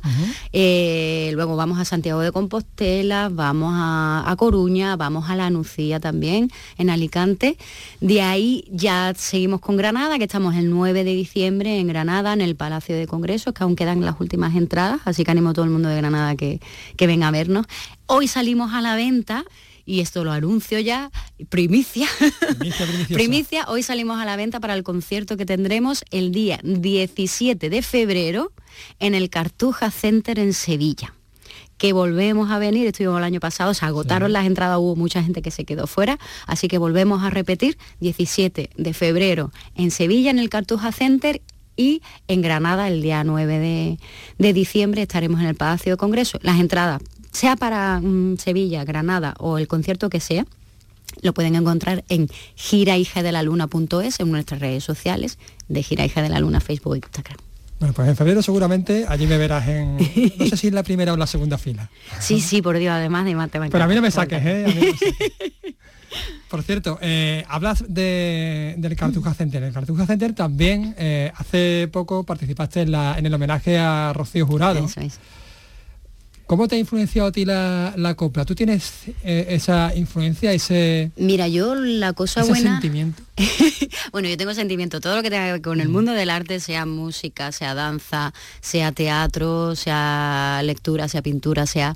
Eh, luego vamos a Santiago de Compostela, vamos a, Coruña, vamos a La Nucía también en Alicante. De ahí ya seguimos con Granada, que estamos el 9 de diciembre en Granada, en el Palacio de Congresos, que aún quedan las últimas entradas. Así que animo todo el mundo de Granada que, que venga a vernos. Hoy salimos a la venta y esto lo anuncio ya, primicia. Primicia, hoy salimos a la venta para el concierto que tendremos el día 17 de febrero en el Cartuja Center en Sevilla que volvemos a venir, estuvimos el año pasado, se agotaron las entradas, hubo mucha gente que se quedó fuera, así que volvemos a repetir, 17 de febrero en Sevilla, en el Cartuja Center, y en Granada el día 9 de, diciembre estaremos en el Palacio de Congreso. Las entradas, sea para mm, Sevilla, Granada o el concierto que sea, lo pueden encontrar en girahija.de.la.luna.es en nuestras redes sociales de Gira Hija de la Luna, Facebook e Instagram. Bueno, pues en febrero seguramente allí me verás en, no sé si en la primera o la segunda fila. Sí, sí, por Dios, además de matemáticas. Pero a mí no me saques, ¿eh? Por cierto, eh, hablas del Cartuja Center. El Cartuja Center también eh, hace poco participaste en, el homenaje a Rocío Jurado. ¿Cómo te ha influenciado a ti la, copla? ¿Tú tienes eh, esa influencia, ese... Mira, yo la cosa buena... sentimiento? bueno, yo tengo sentimiento. Todo lo que tenga que ver con el mm. mundo del arte, sea música, sea danza, sea teatro, sea lectura, sea pintura, sea...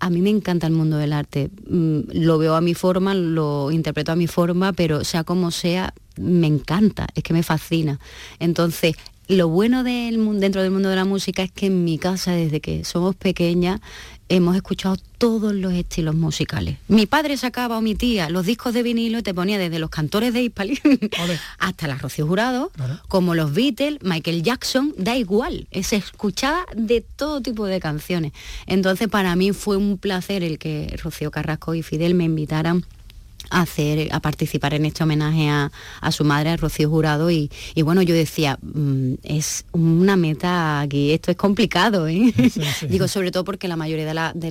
A mí me encanta el mundo del arte. Mm, lo veo a mi forma, lo interpreto a mi forma, pero sea como sea, me encanta, es que me fascina. Entonces, lo bueno del, dentro del mundo de la música es que en mi casa, desde que somos pequeñas, hemos escuchado todos los estilos musicales. Mi padre sacaba o mi tía los discos de vinilo y te ponía desde los cantores de Hispali hasta la Rocío Jurado, como los Beatles, Michael Jackson, da igual, se escuchaba de todo tipo de canciones. Entonces para mí fue un placer el que Rocío Carrasco y Fidel me invitaran a hacer, a participar en este homenaje a, su madre, a Rocío Jurado, y, bueno, yo decía, mm, es una meta aquí, esto es complicado, ¿eh? Digo, sobre todo porque la mayoría de,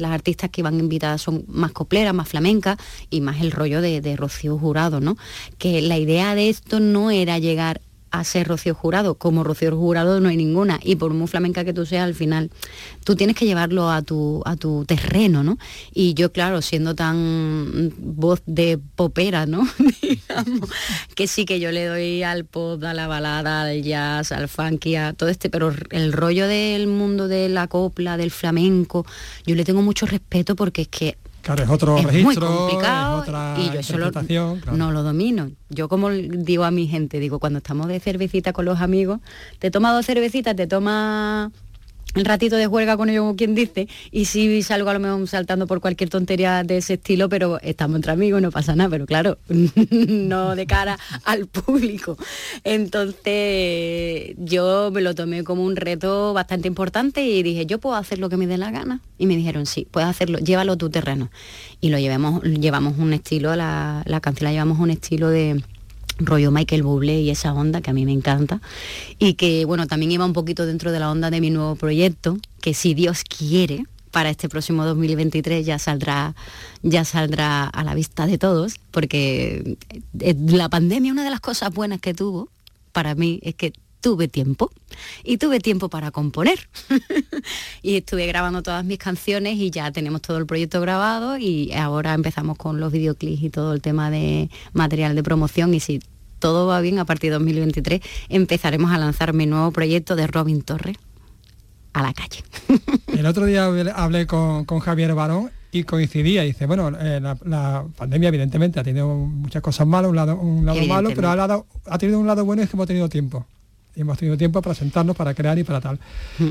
las artistas que van invitadas son más copleras, más flamencas, y más el rollo de, de Rocío Jurado, ¿no? Que la idea de esto no era llegar a ser Rocío Jurado. Como Rocío Jurado no hay ninguna. Y por muy flamenca que tú seas, al final tú tienes que llevarlo a tu, a tu terreno, ¿no? Y yo, claro, siendo tan voz de popera, ¿no? que sí que yo le doy al pop, a la balada, al jazz, al funky, a todo este, pero el rollo del mundo de la copla, del flamenco, yo le tengo mucho respeto porque es que Claro, es otro registro, y yo solo no lo domino. Yo como digo a mi gente, digo, cuando estamos de cervecita con los amigos, te toma dos cervecitas, te toma el ratito de juerga con ellos, como quien dice, y si salgo a lo mejor saltando por cualquier tontería de ese estilo, pero estamos entre amigos, no pasa nada, pero claro, no de cara al público. Entonces yo me lo tomé como un reto bastante importante y dije, yo puedo hacer lo que me dé la gana. Y me dijeron, sí, puedes hacerlo, llévalo a tu terreno. Y lo llevamos, llevamos un estilo, la, la canción la llevamos un estilo de rollo Michael Bublé y esa onda que a mí me encanta. Y que bueno también iba un poquito dentro de la onda de mi nuevo proyecto que si Dios quiere para este próximo 2023 ya saldrá ya saldrá a la vista de todos porque eh, la pandemia una de las cosas buenas que tuvo para mí es que tuve tiempo y tuve tiempo para componer. y estuve grabando todas mis canciones y ya tenemos todo el proyecto grabado y ahora empezamos con los videoclips y todo el tema de material de promoción y si todo va bien a partir de 2023 empezaremos a lanzar mi nuevo proyecto de Robin Torres a la calle. el otro día hablé con, Javier Barón y coincidía, dice, bueno, eh, la, pandemia evidentemente ha tenido muchas cosas malas, un lado, un lado malo, pero ha, ha tenido un lado bueno y es que hemos tenido tiempo y hemos tenido tiempo para sentarnos, para crear y para tal. Mm.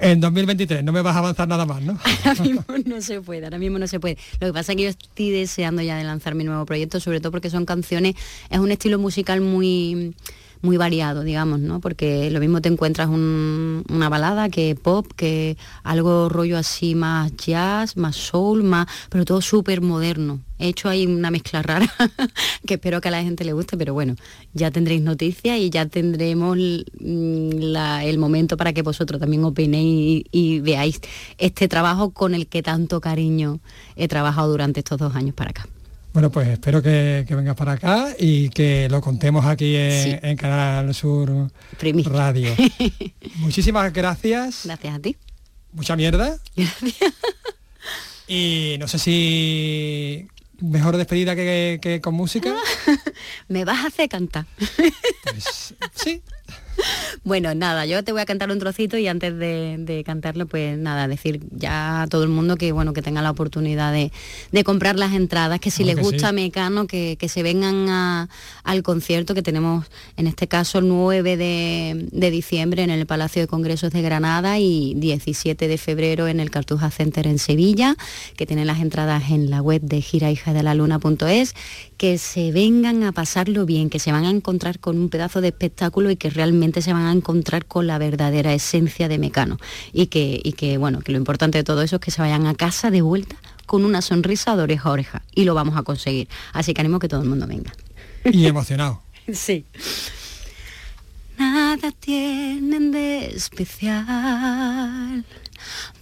En 2023 no me vas a avanzar nada más, ¿no? ahora mismo no se puede, ahora mismo no se puede. Lo que pasa es que yo estoy deseando ya de lanzar mi nuevo proyecto, sobre todo porque son canciones, es un estilo musical muy muy variado, digamos, ¿no? Porque lo mismo te encuentras una balada que pop, que algo rollo así más jazz, más soul, más, pero todo súper moderno. He hecho ahí una mezcla rara que espero que a la gente le guste, pero bueno, ya tendréis noticias y ya tendremos mm, el momento para que vosotros también opinéis y, veáis este trabajo con el que tanto cariño he trabajado durante estos dos años para acá. Bueno, pues espero que, vengas para acá y que lo contemos aquí en, Canal Sur Radio. Muchísimas gracias. Gracias a ti. Mucha mierda. Y no sé si mejor despedida que, con música. Me vas a hacer cantar. Pues, sí. Bueno, nada, yo te voy a cantar un trocito y antes de, cantarlo, pues nada, decir ya a todo el mundo que bueno, que tenga la oportunidad de, comprar las entradas, que si les gusta Mecano, que, se vengan al concierto que tenemos en este caso el 9 de, diciembre en el Palacio de Congresos de Granada y 17 de febrero en el Cartuja Center en Sevilla, que tienen las entradas en la web de girahijadelaLuna.es, que se vengan a pasarlo bien, que se van a encontrar con un pedazo de espectáculo y que realmente se van a encontrar con la verdadera esencia de Mecano. Y que, y que, bueno, que lo importante de todo eso es que se vayan a casa de vuelta con una sonrisa de oreja a oreja. Y lo vamos a conseguir. Así que animo que todo el mundo venga. Y emocionado. sí. Nada tienen de especial.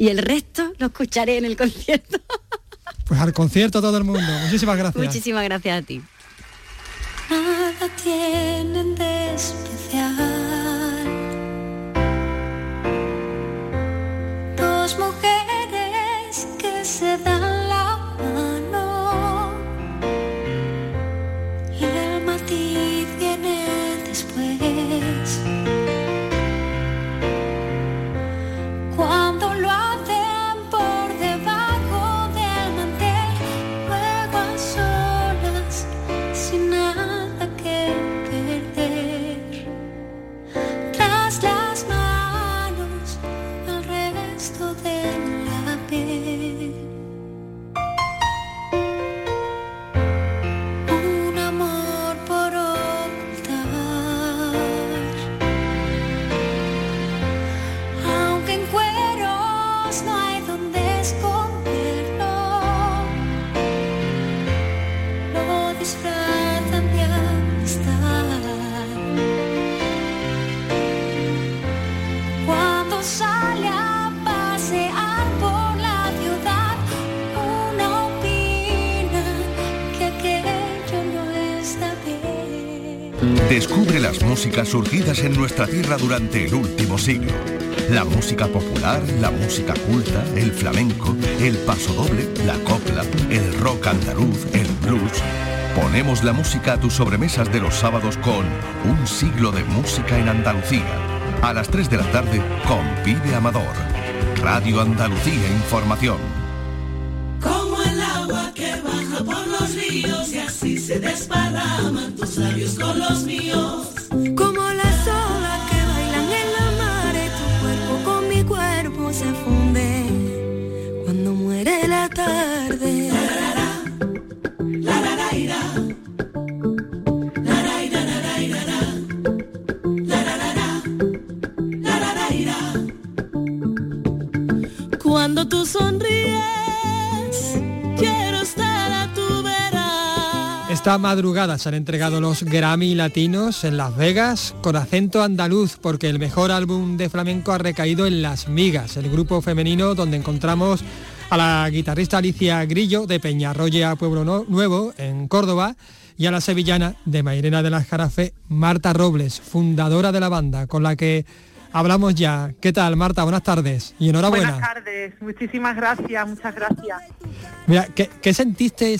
Y el resto lo escucharé en el concierto. Pues al concierto todo el mundo. Muchísimas gracias. Muchísimas gracias a ti nada tienen de especial. Dos mujeres que se dan músicas surgidas en nuestra tierra durante el último siglo. La música popular, la música culta, el flamenco, el paso doble, la copla, el rock andaluz, el blues. Ponemos la música a tus sobremesas de los sábados con Un siglo de música en Andalucía. A las 3 de la tarde con Vive Amador. Radio Andalucía Información. Cuando tú sonríes Esta madrugada se han entregado los Grammy Latinos en Las Vegas con acento andaluz porque el mejor álbum de flamenco ha recaído en Las Migas, el grupo femenino donde encontramos a la guitarrista Alicia Grillo de Peñarroya Pueblo Nuevo en Córdoba y a la sevillana de Mairena de las Jarafe Marta Robles, fundadora de la banda con la que hablamos ya. ¿Qué tal Marta? Buenas tardes y enhorabuena. Buenas tardes, muchísimas gracias, muchas gracias. Mira, ¿qué, sentiste?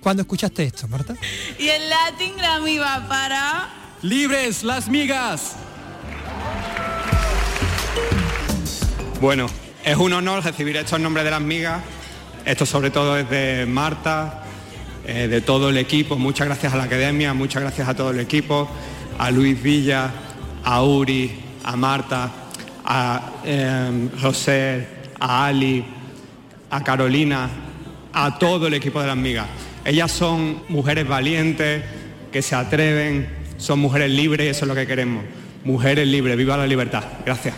cuando escuchaste esto, Marta? Y el Latin Grammy va para... libres las migas. Bueno, es un honor recibir estos nombres de las migas. Esto sobre todo es de Marta, eh, de todo el equipo. Muchas gracias a la academia, muchas gracias a todo el equipo, a Luis Villa, a Uri, a Marta, a eh, José, a Ali, a Carolina, a todo el equipo de las migas. Ellas son mujeres valientes, que se atreven, son mujeres libres y eso es lo que queremos. Mujeres libres, viva la libertad. Gracias.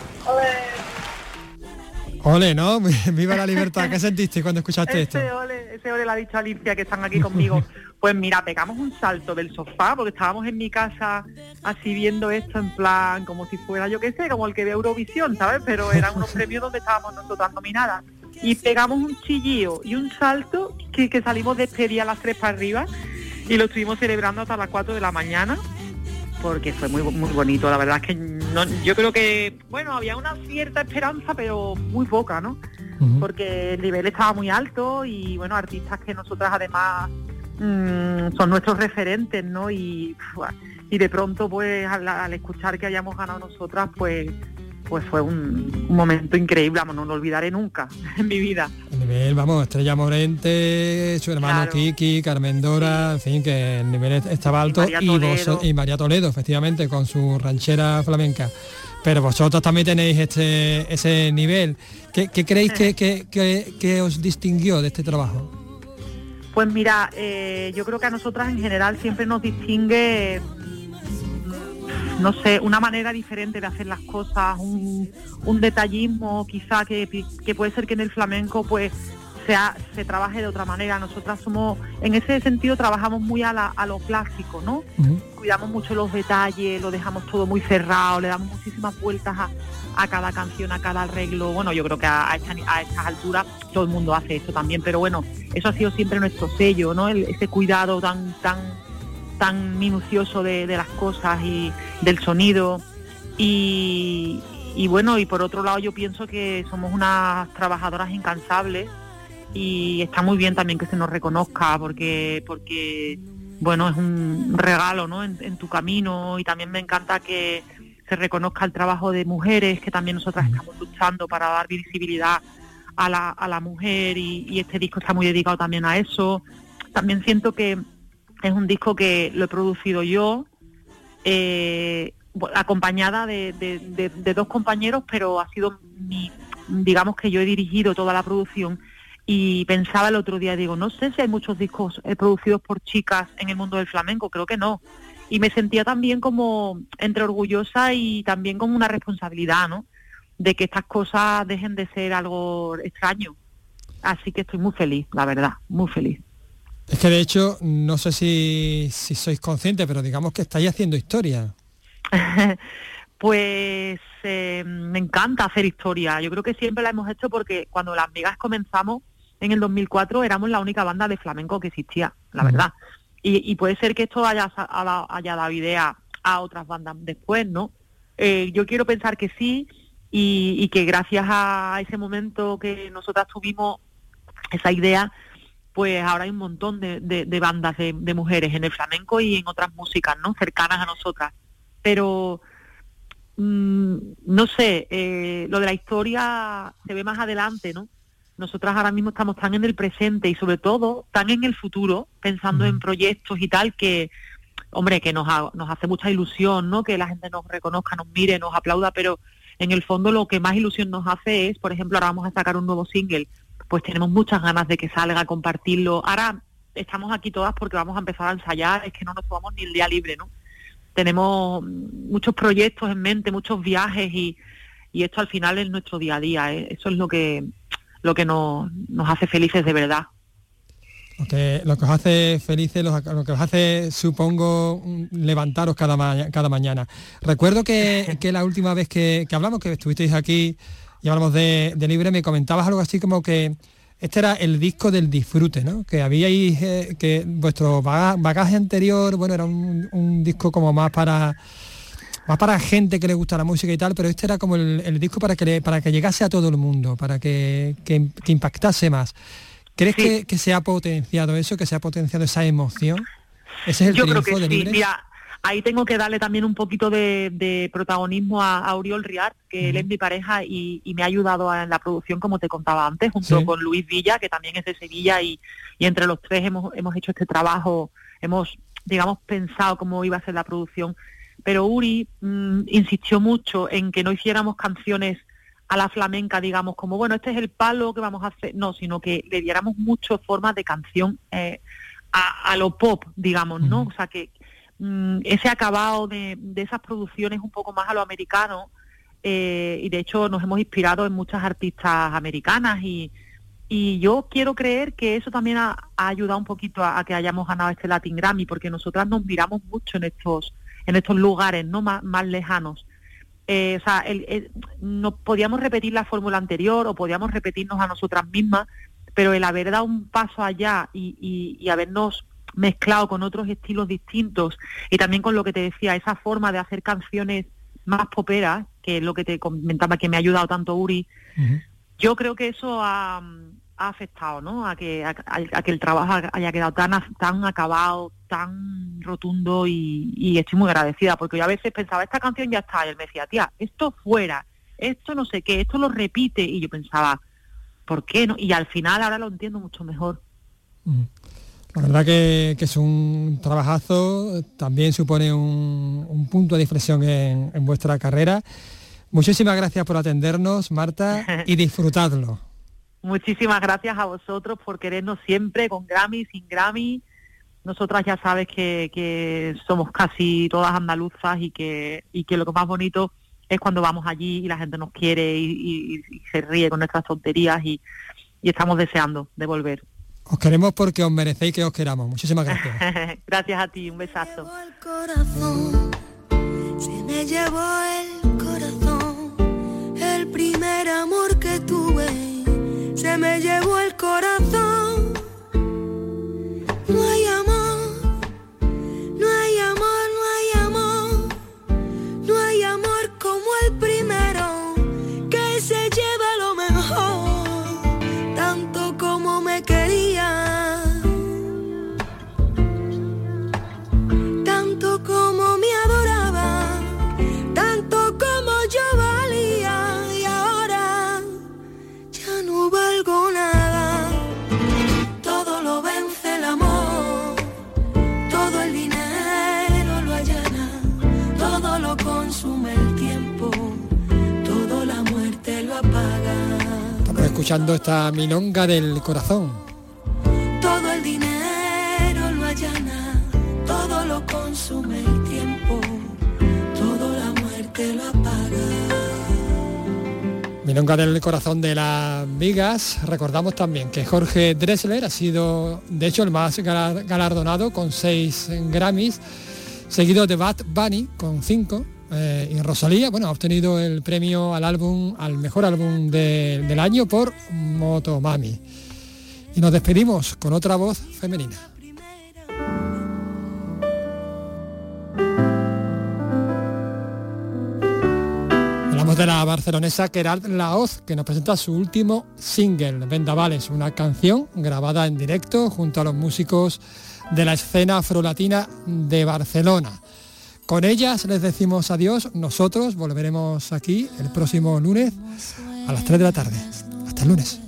Ole, ¿no? Viva la libertad. ¿Qué sentiste cuando escuchaste ese esto? Ole, ese ole la ha dicho Alicia que están aquí conmigo. Pues mira, pegamos un salto del sofá porque estábamos en mi casa así viendo esto en plan como si fuera, yo qué sé, como el que ve Eurovisión, ¿sabes? Pero eran unos premios donde estábamos nosotros nominadas. Y pegamos un chillío y un salto que, que salimos de este día a las 3 para arriba y lo estuvimos celebrando hasta las 4 de la mañana porque fue muy muy bonito. La verdad es que no, yo creo que, bueno, había una cierta esperanza, pero muy poca, ¿no? Porque el nivel estaba muy alto y, bueno, artistas que nosotras además mm, son nuestros referentes, ¿no? Y, y de pronto, pues, al, escuchar que hayamos ganado nosotras, pues pues fue un, momento increíble, vamos, no lo olvidaré nunca en mi vida. El nivel, vamos, Estrella Morente, su hermano Kiki, Carmen Dora, en fin, que el nivel estaba alto y, y María Toledo, efectivamente, con su ranchera flamenca. Pero vosotros también tenéis este, ese nivel. ¿Qué, creéis que, que, os distinguió de este trabajo? Pues mira, eh, yo creo que a nosotras en general siempre nos distingue no sé, una manera diferente de hacer las cosas, un, detallismo quizá que, puede ser que en el flamenco pues sea, se trabaje de otra manera. Nosotras somos, en ese sentido trabajamos muy a, lo clásico, ¿no? Cuidamos mucho los detalles, lo dejamos todo muy cerrado, le damos muchísimas vueltas a, cada canción, a cada arreglo. Bueno, yo creo que a, a, estas alturas todo el mundo hace esto también, pero bueno, eso ha sido siempre nuestro sello, ¿no? ese cuidado tan, tan tan minucioso de, las cosas y del sonido. Y, bueno, y por otro lado yo pienso que somos unas trabajadoras incansables y está muy bien también que se nos reconozca porque, porque bueno, es un regalo ¿no? en, tu camino y también me encanta que se reconozca el trabajo de mujeres, que también nosotras estamos luchando para dar visibilidad a la, a la mujer y, y este disco está muy dedicado también a eso. También siento que es un disco que lo he producido yo, eh, acompañada de, dos compañeros, pero ha sido mi, digamos que yo he dirigido toda la producción y pensaba el otro día, digo, no sé si hay muchos discos eh, producidos por chicas en el mundo del flamenco, creo que no. Y me sentía también como entre orgullosa y también como una responsabilidad, ¿no? De que estas cosas dejen de ser algo extraño. Así que estoy muy feliz, la verdad, muy feliz. Es que de hecho, no sé si, sois conscientes, pero digamos que estáis haciendo historia. pues eh, me encanta hacer historia. Yo creo que siempre la hemos hecho porque cuando las amigas comenzamos en el 2004 éramos la única banda de flamenco que existía, la verdad. Y, puede ser que esto haya, haya dado idea a otras bandas después, ¿no? Eh, yo quiero pensar que sí y, que gracias a ese momento que nosotras tuvimos esa idea, pues ahora hay un montón de, bandas de, mujeres en el flamenco y en otras músicas, ¿no? Cercanas a nosotras. Pero, mm, no sé, eh, lo de la historia se ve más adelante, ¿no? Nosotras ahora mismo estamos tan en el presente y sobre todo tan en el futuro, pensando en proyectos y tal, que, hombre, que nos, nos hace mucha ilusión, ¿no? Que la gente nos reconozca, nos mire, nos aplauda, pero en el fondo lo que más ilusión nos hace es, por ejemplo, ahora vamos a sacar un nuevo single pues tenemos muchas ganas de que salga, compartirlo. Ahora estamos aquí todas porque vamos a empezar a ensayar, es que no nos tomamos ni el día libre, ¿no? Tenemos muchos proyectos en mente, muchos viajes y, esto al final es nuestro día a día, ¿eh? eso es lo que, lo que nos, hace felices de verdad. Lo que, lo que os hace felices, lo, que os hace, supongo, levantaros cada, cada mañana. Recuerdo que, la última vez que, que hablamos, que estuvisteis aquí y hablamos de, libre, me comentabas algo así como que este era el disco del disfrute, ¿no? Que habíais, eh, que vuestro bagaje anterior, bueno, era un, disco como más para más para gente que le gusta la música y tal, pero este era como el, disco para que para que llegase a todo el mundo, para que, impactase más. ¿Crees que, se ha potenciado eso, que se ha potenciado esa emoción? ¿Ese es el Yo creo que sí. Mira, ahí tengo que darle también un poquito de, protagonismo a, a, Oriol Riart, que él es mi pareja y, me ha ayudado en la producción, como te contaba antes, junto con Luis Villa, que también es de Sevilla, y, entre los tres hemos, hemos hecho este trabajo, hemos, digamos, pensado cómo iba a ser la producción. Pero Uri mm, insistió mucho en que no hiciéramos canciones a la flamenca, digamos, como, bueno, este es el palo que vamos a hacer, no, sino que le diéramos muchas formas de canción eh, a, lo pop, digamos, ¿no? O sea, que, Mm, ese acabado de, esas producciones un poco más a lo americano eh, y de hecho nos hemos inspirado en muchas artistas americanas y, yo quiero creer que eso también ha, ayudado un poquito a, que hayamos ganado este Latin Grammy porque nosotras nos miramos mucho en estos en estos lugares no más, lejanos. Eh, o sea no podíamos repetir la fórmula anterior o podíamos repetirnos a nosotras mismas pero el haber dado un paso allá y, y habernos mezclado con otros estilos distintos y también con lo que te decía, esa forma de hacer canciones más poperas, que es lo que te comentaba que me ha ayudado tanto Uri, yo creo que eso ha, afectado, ¿no? A que, a, que el trabajo haya quedado tan, tan acabado, tan rotundo y, estoy muy agradecida, porque yo a veces pensaba, esta canción ya está, y él me decía, tía, esto fuera, esto no sé qué, esto lo repite, y yo pensaba, ¿por qué no? Y al final ahora lo entiendo mucho mejor. La verdad que, es un trabajazo, también supone un, punto de inflexión en, vuestra carrera. Muchísimas gracias por atendernos, Marta, y disfrutadlo. Muchísimas gracias a vosotros por querernos siempre, con Grammy, sin Grammy. Nosotras ya sabes que, somos casi todas andaluzas y que, y que lo que más bonito es cuando vamos allí y la gente nos quiere y, se ríe con nuestras tonterías y, y estamos deseando de volver. Os queremos porque os merecéis que os queramos. Muchísimas gracias. gracias a ti, un besazo. Se me llevó el corazón, el primer amor que se me llevó el corazón. Escuchando esta milonga del corazón. Todo el dinero lo allana, todo lo consume el tiempo, todo la muerte lo apaga. Milonga del corazón de las vigas. Recordamos también que Jorge Dressler ha sido, de hecho, el más galardonado con seis Grammys, seguido de Bad Bunny con cinco eh, y Rosalía, bueno, ha obtenido el premio al álbum, al mejor álbum del año por Motomami. Y nos despedimos con otra voz femenina. Hablamos de la barcelonesa Queralt Laoz, que nos presenta su último single, Vendavales, una canción grabada en directo junto a los músicos de la escena afrolatina de Barcelona. Con ellas les decimos adiós. Nosotros volveremos aquí el próximo lunes a las 3 de la tarde. Hasta el lunes.